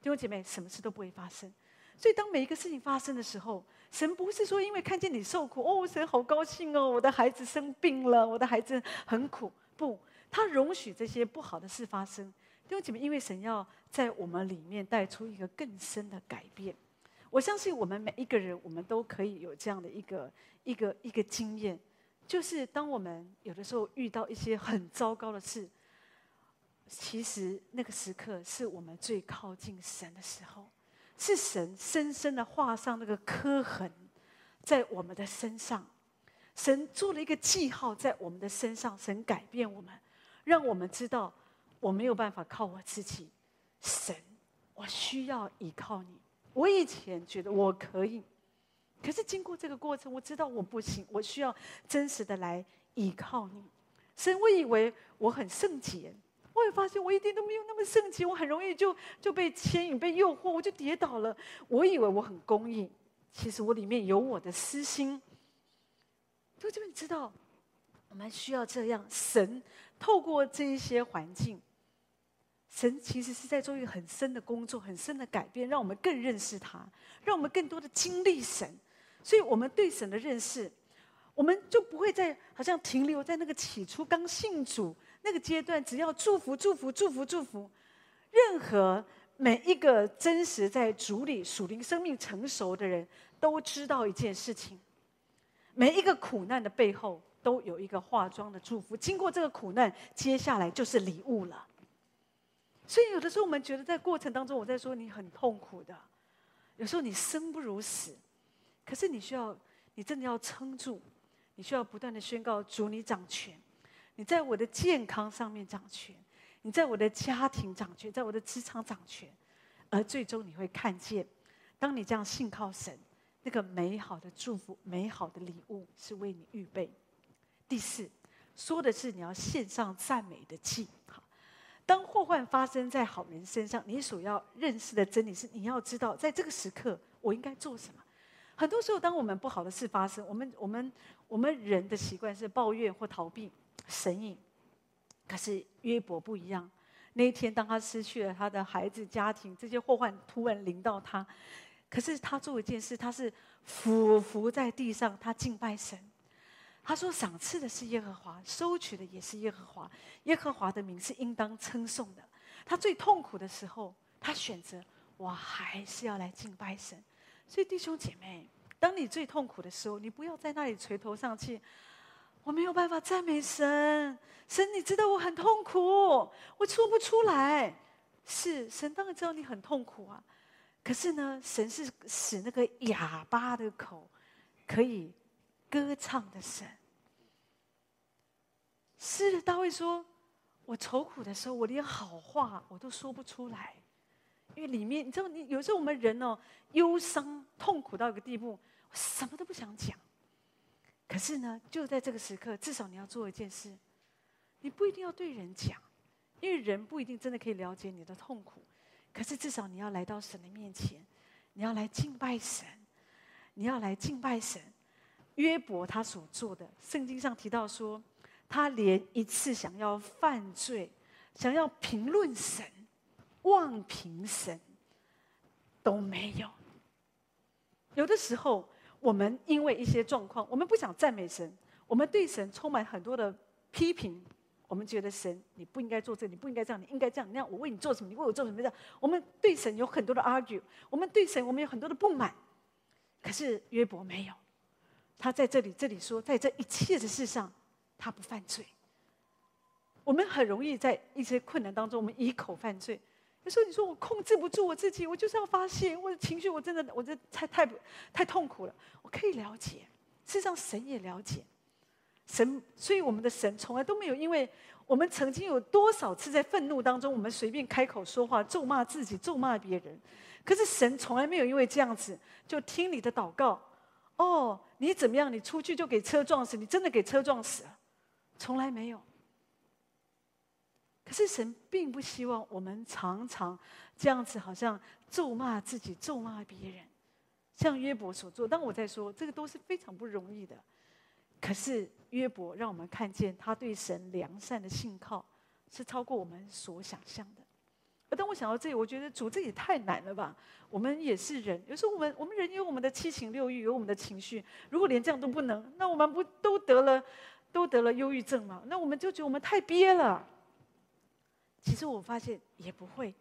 弟兄姐妹，什么事都不会发生。所以，当每一个事情发生的时候，神不是说因为看见你受苦，哦，神好高兴哦，我的孩子生病了，我的孩子很苦，不。他容许这些不好的事发生，弟兄姐妹，因为神要在我们里面带出一个更深的改变。我相信我们每一个人，我们都可以有这样的一个一个一个经验，就是当我们有的时候遇到一些很糟糕的事，其实那个时刻是我们最靠近神的时候，是神深深的画上那个刻痕在我们的身上，神做了一个记号在我们的身上，神改变我们。让我们知道，我没有办法靠我自己，神，我需要依靠你。我以前觉得我可以，可是经过这个过程，我知道我不行，我需要真实的来依靠你。神，我以为我很圣洁，我也发现我一点都没有那么圣洁，我很容易就就被牵引、被诱惑，我就跌倒了。我以为我很公义，其实我里面有我的私心。就这边知道，我们需要这样神。透过这一些环境，神其实是在做一个很深的工作，很深的改变，让我们更认识他，让我们更多的经历神。所以，我们对神的认识，我们就不会再好像停留在那个起初刚信主那个阶段，只要祝福、祝福、祝福、祝福。任何每一个真实在主里属灵生命成熟的人都知道一件事情：每一个苦难的背后。都有一个化妆的祝福，经过这个苦难，接下来就是礼物了。所以有的时候我们觉得在过程当中，我在说你很痛苦的，有时候你生不如死，可是你需要，你真的要撑住，你需要不断的宣告主你掌权，你在我的健康上面掌权，你在我的家庭掌权，在我的职场掌权，而最终你会看见，当你这样信靠神，那个美好的祝福、美好的礼物是为你预备。第四，说的是你要献上赞美的祭。当祸患发生在好人身上，你所要认识的真理是：你要知道，在这个时刻，我应该做什么。很多时候，当我们不好的事发生，我们、我们、我们人的习惯是抱怨或逃避神隐。可是约伯不一样，那一天当他失去了他的孩子、家庭，这些祸患突然临到他，可是他做一件事，他是俯伏在地上，他敬拜神。他说：“赏赐的是耶和华，收取的也是耶和华。耶和华的名是应当称颂的。他最痛苦的时候，他选择我还是要来敬拜神。所以弟兄姐妹，当你最痛苦的时候，你不要在那里垂头丧气。我没有办法赞美神，神，你知道我很痛苦，我说不出来。是神当然知道你很痛苦啊，可是呢，神是使那个哑巴的口可以歌唱的神。是的，大卫说：“我愁苦的时候，我连好话我都说不出来，因为里面你知道，你有时候我们人哦，忧伤痛苦到一个地步，我什么都不想讲。可是呢，就在这个时刻，至少你要做一件事，你不一定要对人讲。”因为人不一定真的可以了解你的痛苦，可是至少你要来到神的面前，你要来敬拜神，你要来敬拜神。约伯他所做的，圣经上提到说，他连一次想要犯罪、想要评论神、妄评神都没有。有的时候，我们因为一些状况，我们不想赞美神，我们对神充满很多的批评。我们觉得神，你不应该做这，你不应该这样，你应该这样那样。我为你做什么？你为我做什么？这样，我们对神有很多的 argue，我们对神我们有很多的不满。可是约伯没有，他在这里这里说，在这一切的事上，他不犯罪。我们很容易在一些困难当中，我们以口犯罪。有时候你说我控制不住我自己，我就是要发泄，我的情绪我真的，我这太太太痛苦了。我可以了解，事实上神也了解。神，所以我们的神从来都没有，因为我们曾经有多少次在愤怒当中，我们随便开口说话，咒骂自己，咒骂别人。可是神从来没有因为这样子就听你的祷告。哦，你怎么样？你出去就给车撞死，你真的给车撞死了？从来没有。可是神并不希望我们常常这样子，好像咒骂自己，咒骂别人，像约伯所做。当我在说这个都是非常不容易的。可是约伯让我们看见他对神良善的信靠是超过我们所想象的。而当我想到这里，我觉得主这也太难了吧？我们也是人，有时候我们我们人有我们的七情六欲，有我们的情绪。如果连这样都不能，那我们不都得了都得了忧郁症吗？那我们就觉得我们太憋了。其实我发现也不会。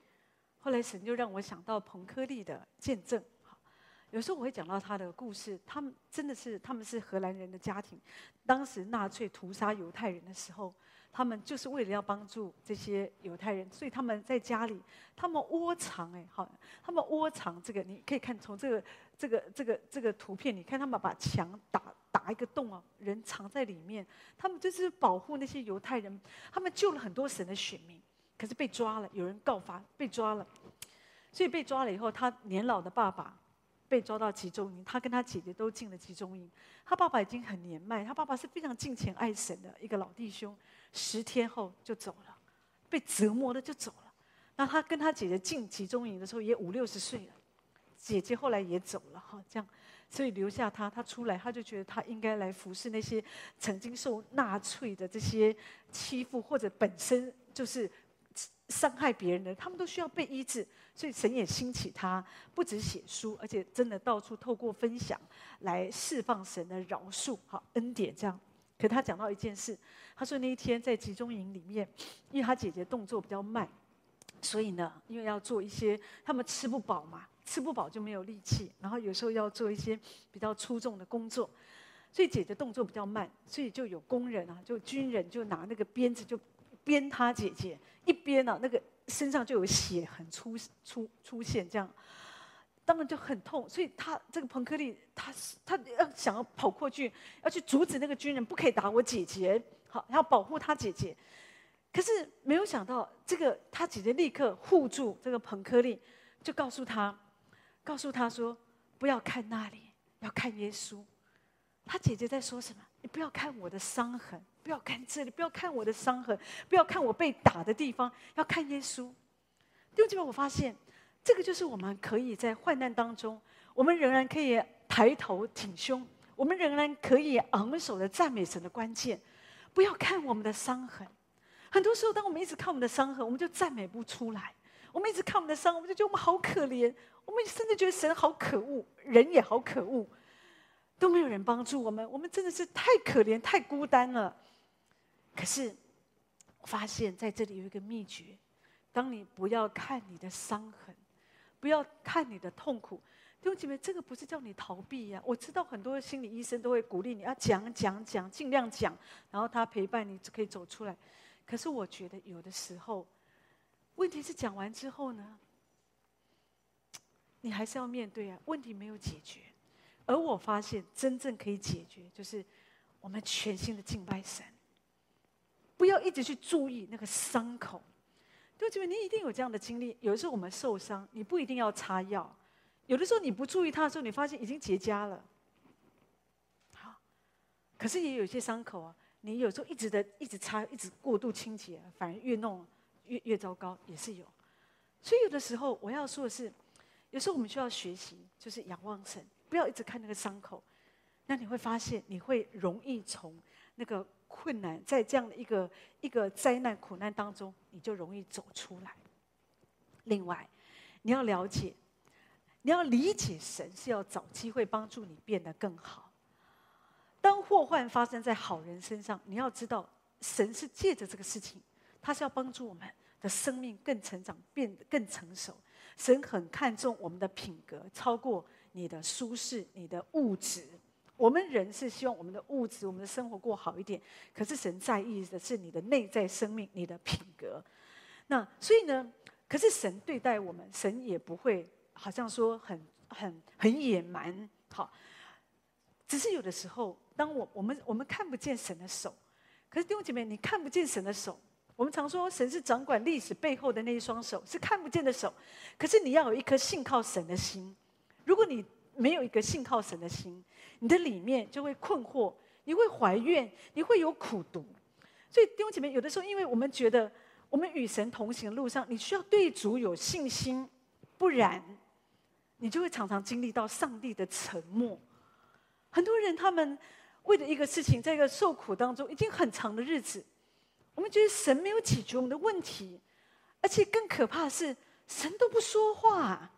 后来神就让我想到彭柯利的见证。有时候我会讲到他的故事，他们真的是他们是荷兰人的家庭，当时纳粹屠杀犹太人的时候，他们就是为了要帮助这些犹太人，所以他们在家里，他们窝藏哎，好，他们窝藏这个，你可以看从这个这个这个这个图片，你看他们把墙打打一个洞啊，人藏在里面，他们就是保护那些犹太人，他们救了很多神的选民，可是被抓了，有人告发被抓了，所以被抓了以后，他年老的爸爸。被抓到集中营，他跟他姐姐都进了集中营。他爸爸已经很年迈，他爸爸是非常敬虔爱神的一个老弟兄。十天后就走了，被折磨的就走了。那他跟他姐姐进集中营的时候也五六十岁了，姐姐后来也走了哈，这样，所以留下他。他出来他就觉得他应该来服侍那些曾经受纳粹的这些欺负或者本身就是。伤害别人的，他们都需要被医治，所以神也兴起他，不止写书，而且真的到处透过分享来释放神的饶恕、好恩典这样。可他讲到一件事，他说那一天在集中营里面，因为他姐姐动作比较慢，所以呢，因为要做一些，他们吃不饱嘛，吃不饱就没有力气，然后有时候要做一些比较粗重的工作，所以姐姐动作比较慢，所以就有工人啊，就军人就拿那个鞭子就。鞭他姐姐，一鞭呢、啊，那个身上就有血很出出出现，这样，当然就很痛。所以他这个彭克利，他是他要想要跑过去，要去阻止那个军人，不可以打我姐姐，好，要保护他姐姐。可是没有想到，这个他姐姐立刻护住这个彭克利，就告诉他，告诉他说，不要看那里，要看耶稣。他姐姐在说什么？你不要看我的伤痕。不要看这里，不要看我的伤痕，不要看我被打的地方，要看耶稣。弟兄姐妹，我发现这个就是我们可以在患难当中，我们仍然可以抬头挺胸，我们仍然可以昂首的赞美神的关键。不要看我们的伤痕。很多时候，当我们一直看我们的伤痕，我们就赞美不出来。我们一直看我们的伤，我们就觉得我们好可怜，我们甚至觉得神好可恶，人也好可恶，都没有人帮助我们，我们真的是太可怜、太孤单了。可是，发现在这里有一个秘诀：当你不要看你的伤痕，不要看你的痛苦。弟兄姐妹，这个不是叫你逃避呀、我知道很多心理医生都会鼓励你要讲讲讲，尽量讲，然后他陪伴你就可以走出来。可是我觉得有的时候，问题是讲完之后呢，你还是要面对啊，问题没有解决。而我发现真正可以解决，就是我们全新的敬拜神，不要一直去注意那个伤口。弟兄姐妹，你一定有这样的经历。有的时候我们受伤，你不一定要擦药。有的时候你不注意它的时候，你发现已经结痂了。好，可是也有些伤口啊，你有时候一直的一直擦，一直过度清洁，反而越弄越越糟糕，也是有。所以有的时候我要说的是，有时候我们需要学习，就是仰望神，不要一直看那个伤口。那你会发现，你会容易从那个困难，在这样的一个一个灾难苦难当中，你就容易走出来。另外，你要了解。你要理解神是要找机会帮助你变得更好。当祸患发生在好人身上，你要知道神是借着这个事情，他是要帮助我们的生命更成长，变得更成熟。神很看重我们的品格，超过你的舒适、你的物质。我们人是希望我们的物质、我们的生活过好一点，可是神在意的是你的内在生命、你的品格。那所以呢，可是神对待我们，神也不会。好像说很很很野蛮，好，只是有的时候，当我我们我们看不见神的手，可是弟兄姐妹，你看不见神的手。我们常说神是掌管历史背后的那一双手，是看不见的手。可是你要有一颗信靠神的心。如果你没有一个信靠神的心，你的里面就会困惑，你会怀怨，你会有苦毒。所以弟兄姐妹，有的时候，因为我们觉得我们与神同行的路上，你需要对主有信心，不然。你就会常常经历到上帝的沉默。很多人他们为了一个事情，在一个受苦当中，已经很长的日子，我们觉得神没有解决我们的问题，而且更可怕的是，神都不说话。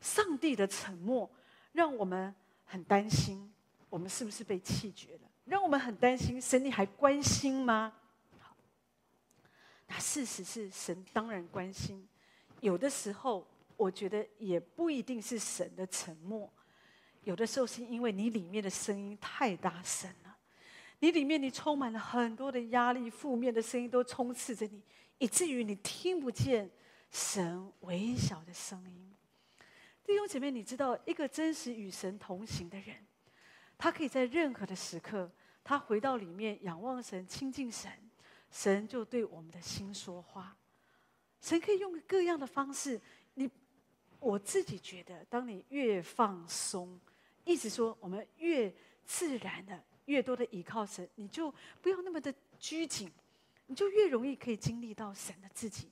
上帝的沉默让我们很担心，我们是不是被弃绝了？让我们很担心，神你还关心吗？好，那事实是，神当然关心，有的时候。我觉得也不一定是神的沉默，有的时候是因为你里面的声音太大声了，你里面你充满了很多的压力，负面的声音都充斥着你，以至于你听不见神微小的声音。弟兄姐妹，你知道一个真实与神同行的人，他可以在任何的时刻，他回到里面仰望神、亲近神，神就对我们的心说话。神可以用各样的方式，你。我自己觉得，当你越放松，意思说我们越自然的、越多的依靠神，你就不要那么的拘谨，你就越容易可以经历到神的自己。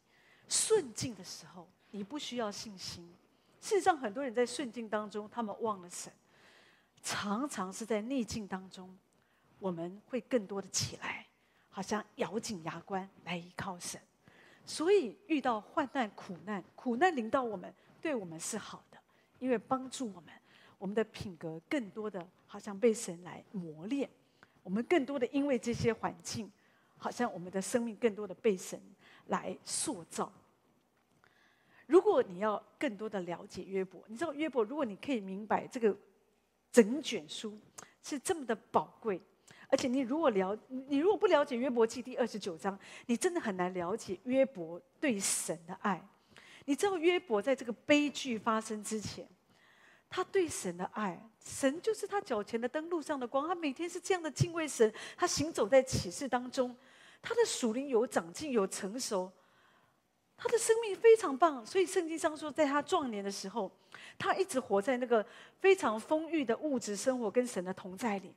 顺境的时候，你不需要信心。事实上，很多人在顺境当中，他们忘了神。常常是在逆境当中，我们会更多的起来，好像咬紧牙关来依靠神。所以遇到患难、苦难，苦难临到我们。对我们是好的，因为帮助我们，我们的品格更多的好像被神来磨练，我们更多的因为这些环境，好像我们的生命更多的被神来塑造。如果你要更多的了解约伯，你知道约伯，如果你可以明白这个整卷书是这么的宝贵，而且你如果了，你如果不了解约伯记第二十九章，你真的很难了解约伯对神的爱。你知道约伯在这个悲剧发生之前，他对神的爱，神就是他脚前的灯，路上的光。他每天是这样的敬畏神，他行走在启示当中，他的属灵有长进，有成熟，他的生命非常棒。所以圣经上说，在他壮年的时候，他一直活在那个非常丰裕的物质生活跟神的同在里。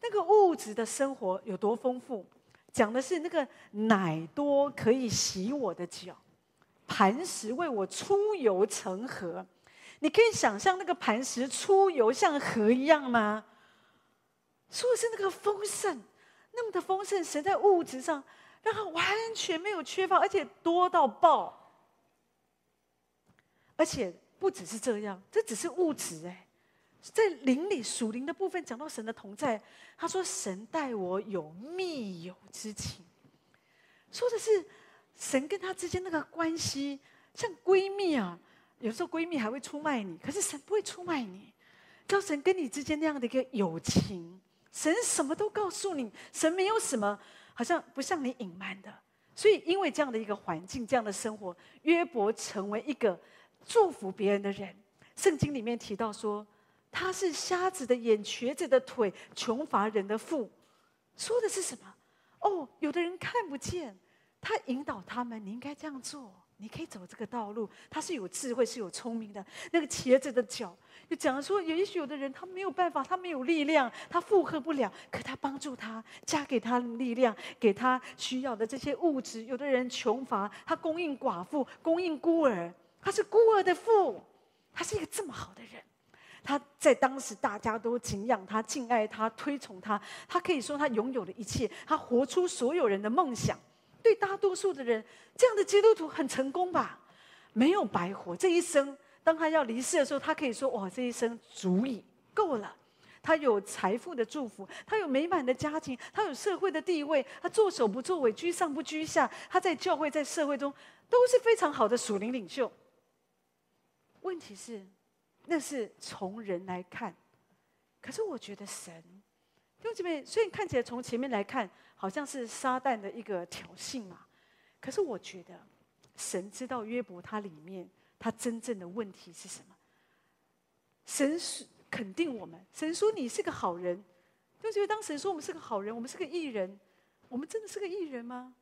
那个物质的生活有多丰富？讲的是那个奶多可以洗我的脚。磐石为我出油成河，你可以想象那个磐石出油像河一样吗？说的是那个丰盛，那么的丰盛，神在物质上让他完全没有缺乏，而且多到爆。而且不只是这样，这只是物质哎，在灵里属灵的部分讲到神的同在，他说神待我有密友之情，说的是。神跟他之间那个关系像闺蜜啊，有时候闺蜜还会出卖你，可是神不会出卖你。叫神跟你之间那样的一个友情，神什么都告诉你，神没有什么好像不像你隐瞒的。所以，因为这样的一个环境，这样的生活，约伯成为一个祝福别人的人。圣经里面提到说，他是瞎子的眼、瘸子的腿、穷乏人的父。说的是什么？哦，有的人看不见，他引导他们，你应该这样做。你可以走这个道路，他是有智慧，是有聪明的。那个瘸子的脚，就讲说，也许有的人他没有办法，他没有力量，他负荷不了，可他帮助他，加给他力量，给他需要的这些物质。有的人穷乏，他供应寡妇，供应孤儿，他是孤儿的父，他是一个这么好的人。他在当时大家都敬仰他、敬爱他、推崇他，他可以说他拥有了一切，他活出所有人的梦想。对大多数的人，这样的基督徒很成功吧？没有白活这一生。当他要离世的时候，他可以说：“哇，这一生足以够了。”他有财富的祝福，他有美满的家庭，他有社会的地位，他作首不作尾，居上不居下。他在教会、在社会中都是非常好的属灵领袖。问题是，那是从人来看，可是我觉得神，弟兄姐妹，虽然看起来从前面来看，好像是撒旦的一个挑衅嘛，可是我觉得神知道约伯他里面他真正的问题是什么。神是肯定我们，神说你是个好人，就觉得当神说我们是个好人，我们是个艺人，我们真的是个艺人吗？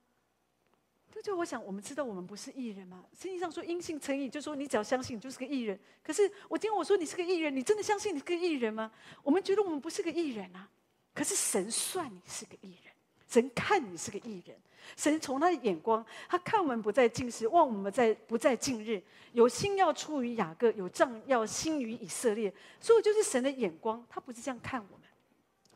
就就我想，我们知道我们不是艺人吗？圣经上说因信称义，就说你只要相信，你就是个艺人。可是我听我说你是个艺人，你真的相信你是个艺人吗？我们觉得我们不是个艺人啊，可是神算你是个艺人。神看你是个艺人，神从他的眼光，他看我们不再近视，望我们在不再近日，有心要出于雅各，有杖要兴于以色列。所以就是神的眼光，他不是这样看我们。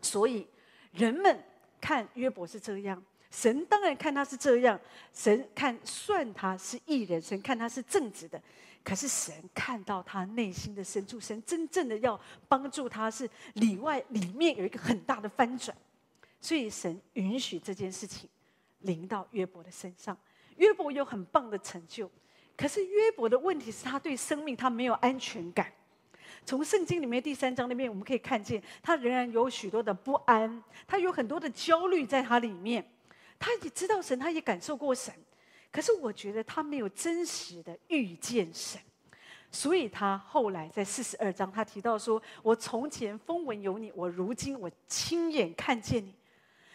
所以人们看约伯是这样，神当然看他是这样，神看算他是艺人，神看他是正直的。可是神看到他内心的深处，神真正的要帮助他是里外里面有一个很大的翻转。所以神允许这件事情临到约伯的身上。约伯有很棒的成就，可是约伯的问题是他对生命他没有安全感。从圣经里面第三章那边我们可以看见，他仍然有许多的不安，他有很多的焦虑在他里面。他也知道神，他也感受过神，可是我觉得他没有真实的遇见神。所以他后来在四十二章，他提到说：“我从前风闻有你，我如今我亲眼看见你。”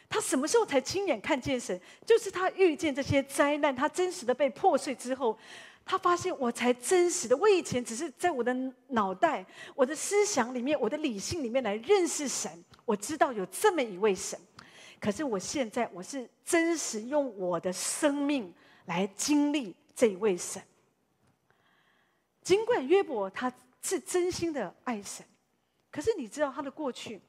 他什么时候才亲眼看见神？就是他遇见这些灾难，他真实的被破碎之后，他发现我才真实的。我以前只是在我的脑袋、我的思想里面、我的理性里面来认识神，我知道有这么一位神。可是我现在我是真实用我的生命来经历这一位神。尽管约伯他是真心的爱神，可是你知道他的过去。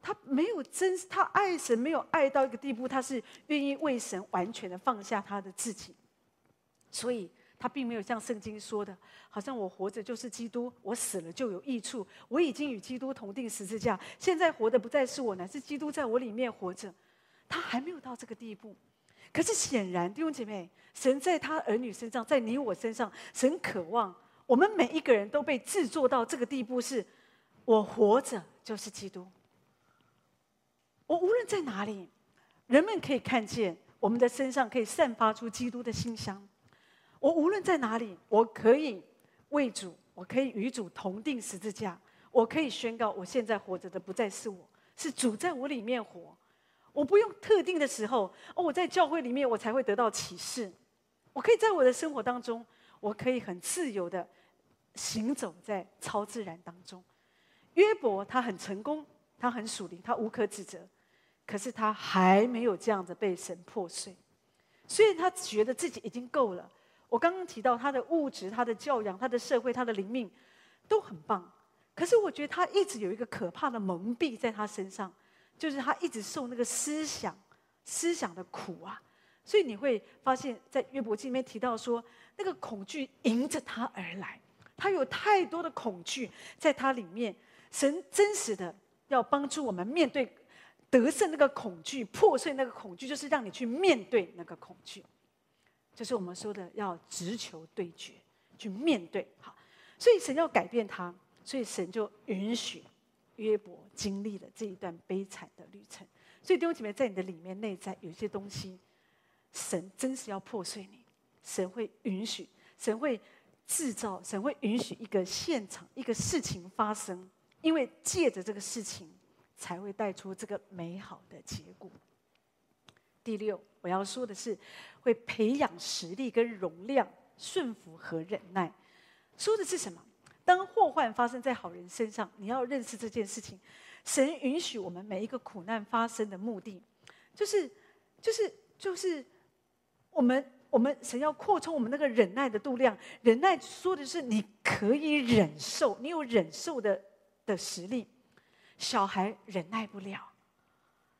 他没有真，他爱神没有爱到一个地步，他是愿意为神完全的放下他的自己，所以他并没有像圣经说的，好像我活着就是基督，我死了就有益处，我已经与基督同钉十字架，现在活的不再是我，乃是基督在我里面活着。他还没有到这个地步，可是显然弟兄姐妹，神在他儿女身上，在你我身上，神渴望我们每一个人都被制作到这个地步，是我活着就是基督。我无论在哪里，人们可以看见我们的身上可以散发出基督的馨香。我无论在哪里，我可以为主，我可以与主同钉十字架。我可以宣告，我现在活着的不再是我，是主在我里面活。我不用特定的时候，哦，我在教会里面我才会得到启示。我可以在我的生活当中，我可以很自由的行走在超自然当中。约伯他很成功，他很属灵，他无可指责。可是他还没有这样子被神破碎，所以他觉得自己已经够了。我刚刚提到他的物质、他的教养、他的社会、他的灵命都很棒，可是我觉得他一直有一个可怕的蒙蔽在他身上，就是他一直受那个思想、思想的苦啊。所以你会发现在约伯记里面提到说，那个恐惧迎着他而来，他有太多的恐惧在他里面。神真实的要帮助我们面对。得胜那个恐惧，破碎那个恐惧，就是让你去面对那个恐惧，就是我们说的要直球对决，去面对。好，所以神要改变他，所以神就允许约伯经历了这一段悲惨的旅程。所以弟兄姐妹，在你的里面内在有些东西，神真是要破碎你，神会允许，神会制造，神会允许一个现场，一个事情发生，因为借着这个事情，才会带出这个美好的结果。第六，我要说的是，会培养实力跟容量、顺服和忍耐。说的是什么？当祸患发生在好人身上，你要认识这件事情。神允许我们每一个苦难发生的目的，就是，就是，就是，我们，我们神要扩充我们那个忍耐的度量。忍耐说的是你可以忍受，你有忍受的的实力。小孩忍耐不了。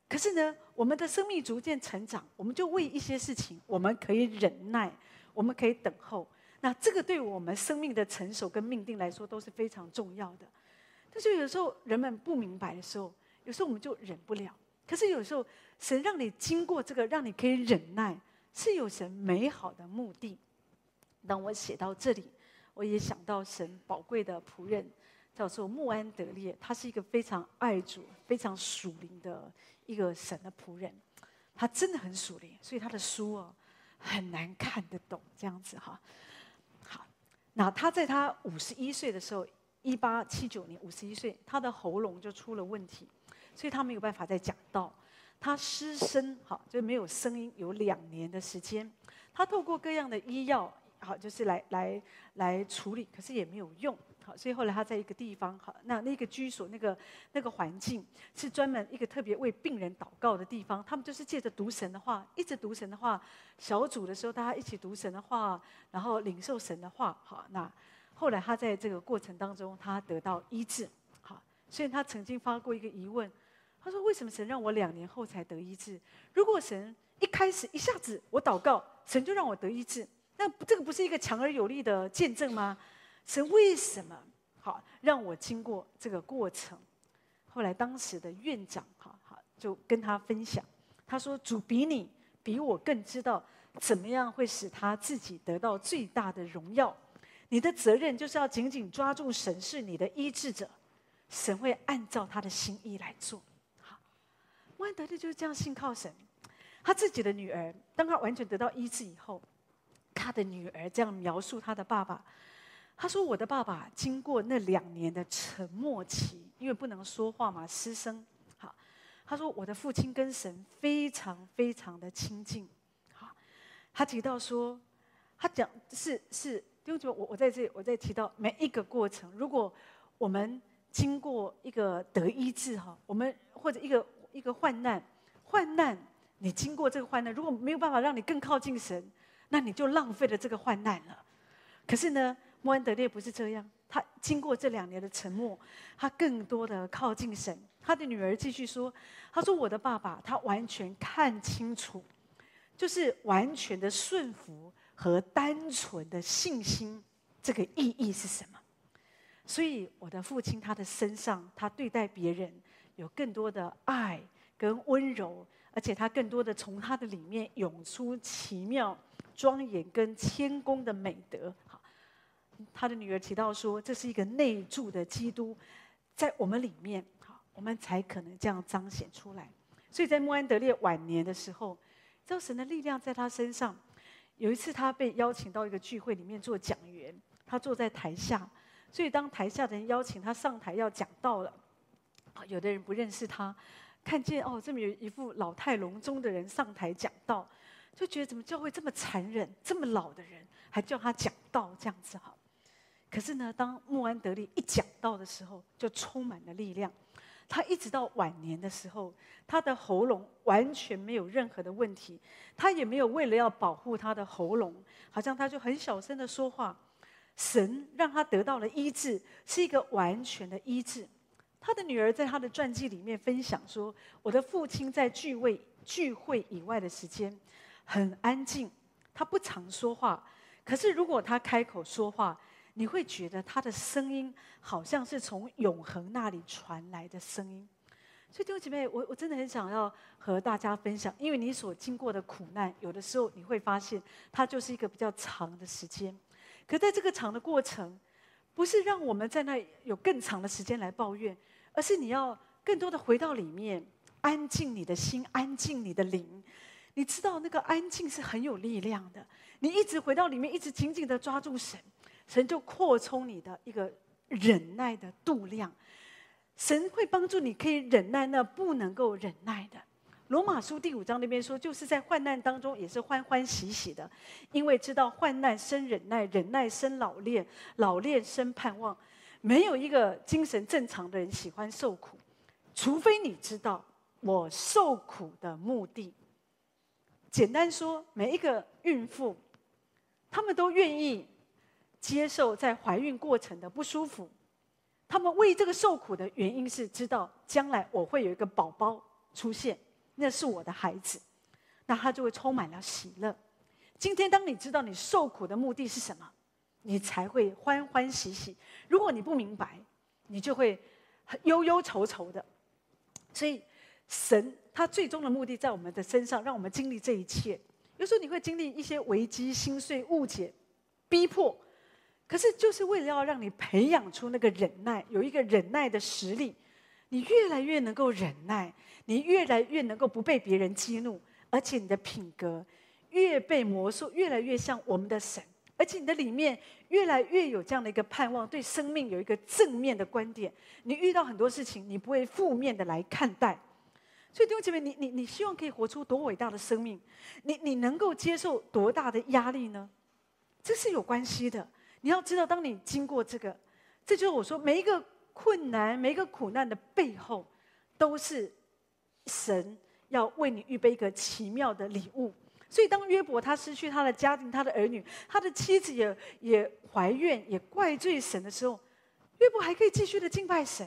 可是呢，我们的生命逐渐成长，我们就为一些事情，我们可以忍耐，我们可以等候。那这个对我们生命的成熟跟命定来说都是非常重要的。但是有时候人们不明白的时候，有时候我们就忍不了。可是有时候神让你经过这个，让你可以忍耐，是有神美好的目的。当我写到这里，我也想到神宝贵的仆人。叫做穆安德烈，他是一个非常爱主、非常属灵的一个神的仆人。他真的很属灵，所以他的书哦很难看得懂，这样子哈。好，那他在他五十一岁的时候，一八七九年五十一岁，他的喉咙就出了问题，所以他没有办法再讲道。他失声，好，就没有声音，有两年的时间。他透过各样的医药，好，就是来来来处理，可是也没有用。所以后来他在一个地方，好，那那个居所，那个那个环境是专门一个特别为病人祷告的地方。他们就是借着读神的话，一直读神的话。小组的时候，大家一起读神的话，然后领受神的话。好，那后来他在这个过程当中，他得到医治。好，所以他曾经发过一个疑问，他说：“为什么神让我两年后才得医治？如果神一开始一下子我祷告，神就让我得医治，那这个不是一个强而有力的见证吗？”神为什么好让我经过这个过程？后来当时的院长哈好就跟他分享，他说：“主比你比我更知道怎么样会使他自己得到最大的荣耀。你的责任就是要紧紧抓住神是你的医治者，神会按照他的心意来做。”好，万德利就是这样信靠神。他自己的女儿，当他完全得到医治以后，他的女儿这样描述他的爸爸。他说：“我的爸爸经过那两年的沉默期，因为不能说话嘛，失声。好，他说我的父亲跟神非常非常的亲近。好，他提到说，他讲是是，因为我我在这里我在提到每一个过程，如果我们经过一个得医治哈，我们或者一个一个患难，患难你经过这个患难，如果没有办法让你更靠近神，那你就浪费了这个患难了。可是呢？”莫安德烈不是这样，他经过这两年的沉默，他更多的靠近神。他的女儿继续说：“他说我的爸爸，他完全看清楚，就是完全的顺服和单纯的信心，这个意义是什么？所以我的父亲，他的身上，他对待别人有更多的爱跟温柔，而且他更多的从他的里面涌出奇妙、庄严跟谦恭的美德。”他的女儿提到说：“这是一个内住的基督，在我们里面，好，我们才可能这样彰显出来。所以在穆安德烈晚年的时候，知道神的力量在他身上。有一次，他被邀请到一个聚会里面做讲员，他坐在台下，所以当台下的人邀请他上台要讲道了，有的人不认识他，看见哦，这么有一副老态龙钟的人上台讲道，就觉得怎么教会这么残忍，这么老的人还叫他讲道这样子好。”可是呢，当穆安德利一讲到的时候，就充满了力量。他一直到晚年的时候，他的喉咙完全没有任何的问题，他也没有为了要保护他的喉咙，好像他就很小声的说话。神让他得到了医治，是一个完全的医治。他的女儿在他的传记里面分享说：“我的父亲在聚会聚会以外的时间很安静，他不常说话。可是如果他开口说话，你会觉得他的声音好像是从永恒那里传来的声音，所以弟兄姐妹，我我真的很想要和大家分享，因为你所经过的苦难，有的时候你会发现它就是一个比较长的时间，可在这个长的过程，不是让我们在那有更长的时间来抱怨，而是你要更多的回到里面，安静你的心，安静你的灵。你知道那个安静是很有力量的。你一直回到里面，一直紧紧的抓住神，神就扩充你的一个忍耐的度量。神会帮助你，可以忍耐那不能够忍耐的。罗马书第五章那边说，就是在患难当中也是欢欢喜喜的，因为知道患难生忍耐，忍耐生老练，老练生盼望。没有一个精神正常的人喜欢受苦，除非你知道我受苦的目的。简单说，每一个孕妇，她们都愿意接受在怀孕过程的不舒服。他们为这个受苦的原因是知道将来我会有一个宝宝出现，那是我的孩子，那他就会充满了喜乐。今天当你知道你受苦的目的是什么，你才会欢欢喜喜。如果你不明白，你就会忧忧愁愁的。所以神。他最终的目的在我们的身上，让我们经历这一切。有时候你会经历一些危机、心碎、误解、逼迫，可是就是为了要让你培养出那个忍耐，有一个忍耐的实力。你越来越能够忍耐，你越来越能够不被别人激怒，而且你的品格越被磨塑，越来越像我们的神，而且你的里面越来越有这样的一个盼望，对生命有一个正面的观点。你遇到很多事情，你不会负面的来看待。所以弟兄姐妹，你你你希望可以活出多伟大的生命？你你能够接受多大的压力呢？这是有关系的。你要知道，当你经过这个，这就是我说，每一个困难、每一个苦难的背后，都是神要为你预备一个奇妙的礼物。所以，当约伯他失去他的家庭、他的儿女，他的妻子也也怀怨、也怪罪神的时候，约伯还可以继续的敬拜神。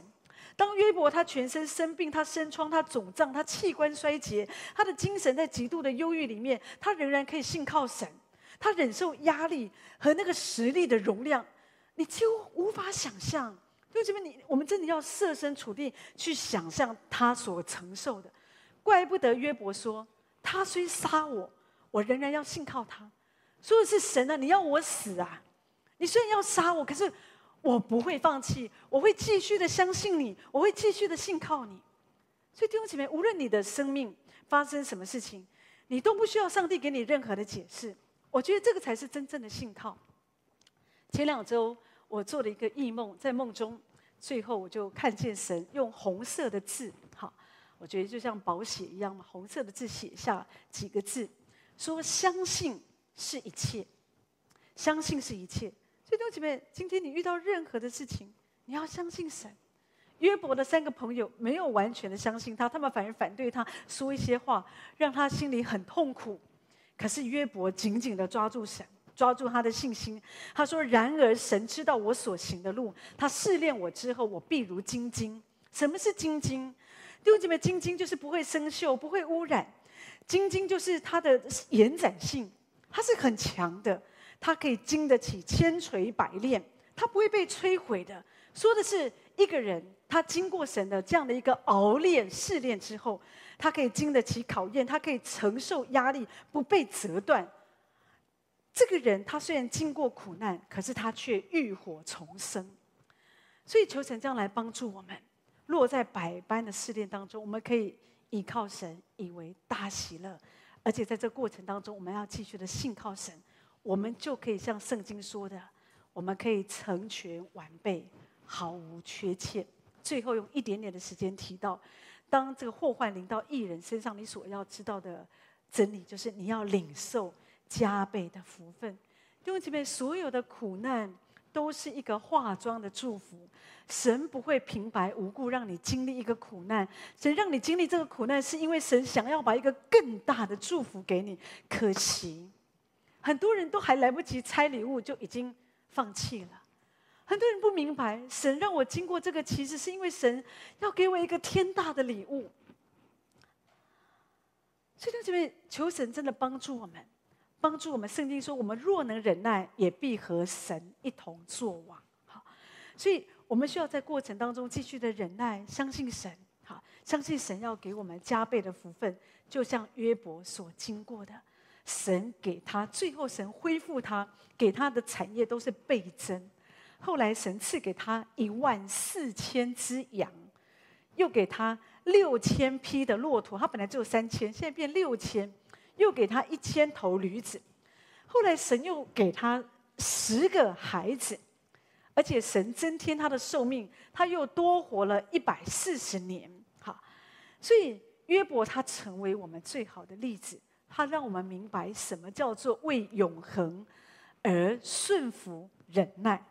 当约伯他全身生病，他生疮，他肿胀，他器官衰竭，他的精神在极度的忧郁里面，他仍然可以信靠神，他忍受压力和那个实力的容量，你几乎无法想象。就这边，你我们真的要设身处地去想象他所承受的。怪不得约伯说：“他虽杀我，我仍然要信靠他。”说的是神啊，你要我死啊？你虽然要杀我，可是。我不会放弃，我会继续的相信你，我会继续的信靠你。所以弟兄姐妹，无论你的生命发生什么事情，你都不需要上帝给你任何的解释。我觉得这个才是真正的信靠。前两周我做了一个异梦，在梦中，最后我就看见神用红色的字，好，我觉得就像宝血一样嘛，红色的字写下几个字，说相信是一切，相信是一切。所以弟兄姐妹，今天你遇到任何的事情，你要相信神。约伯的三个朋友没有完全的相信他，他们反而反对他，说一些话，让他心里很痛苦。可是约伯紧紧的抓住神，抓住他的信心。他说：“然而神知道我所行的路，他试炼我之后，我必如精金。什么是精金？弟兄姐妹，精金就是不会生锈，不会污染。精金就是它的延展性，它是很强的。”它可以经得起千锤百炼，它不会被摧毁的。说的是一个人，他经过神的这样的一个熬炼试炼之后，他可以经得起考验，他可以承受压力，不被折断。这个人他虽然经过苦难，可是他却浴火重生。所以求神这样来帮助我们，落在百般的试炼当中，我们可以倚靠神，以为大喜乐。而且在这过程当中，我们要继续的信靠神。我们就可以像圣经说的，我们可以成全完备，毫无缺欠。最后用一点点的时间提到，当这个祸患临到艺人身上，你所要知道的真理就是你要领受加倍的福分。因为这边所有的苦难都是一个化妆的祝福，神不会平白无故让你经历一个苦难，神让你经历这个苦难，是因为神想要把一个更大的祝福给你。可惜。很多人都还来不及拆礼物，就已经放弃了。很多人不明白，神让我经过这个，其实是因为神要给我一个天大的礼物。所以，在这边求神真的帮助我们，帮助我们。圣经说，我们若能忍耐，也必和神一同作王。好，所以我们需要在过程当中继续的忍耐，相信神。好，相信神要给我们加倍的福分，就像约伯所经过的。神给他，最后神恢复他，给他的产业都是倍增。后来神赐给他一万四千只羊，又给他六千匹的骆驼，他本来只有三千，现在变六千，又给他一千头驴子。后来神又给他十个孩子，而且神增添他的寿命，他又多活了一百四十年。好，所以约伯他成为我们最好的例子，他让我们明白什么叫做为永恒而顺服忍耐。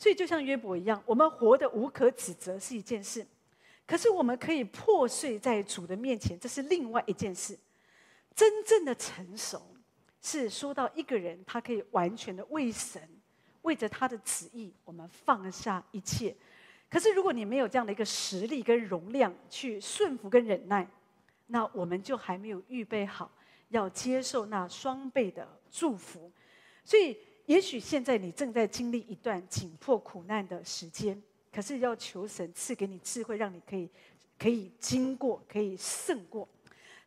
所以，就像约伯一样，我们活得无可指责是一件事，可是我们可以破碎在主的面前，这是另外一件事。真正的成熟，是说到一个人，他可以完全的为神，为着他的旨意，我们放下一切。可是，如果你没有这样的一个实力跟容量去顺服跟忍耐，那我们就还没有预备好要接受那双倍的祝福。所以。也许现在你正在经历一段紧迫苦难的时间，可是要求神赐给你智慧，让你可以可以经过，可以胜过，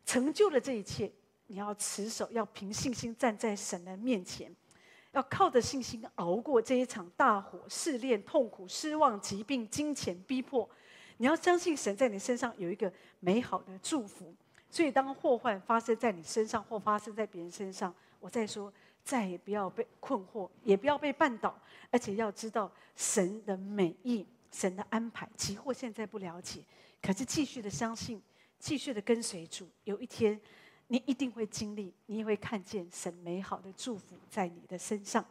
成就了这一切。你要持守，要凭信心站在神的面前，要靠着信心熬过这一场大火、试炼、痛苦、失望、疾病、金钱逼迫。你要相信神在你身上有一个美好的祝福。所以，当祸患发生在你身上或发生在别人身上，我再说。再也不要被困惑，也不要被绊倒，而且要知道神的美意、神的安排。即或现在不了解，可是继续的相信，继续的跟随主。有一天，你一定会经历，你也会看见神美好的祝福在你的身上。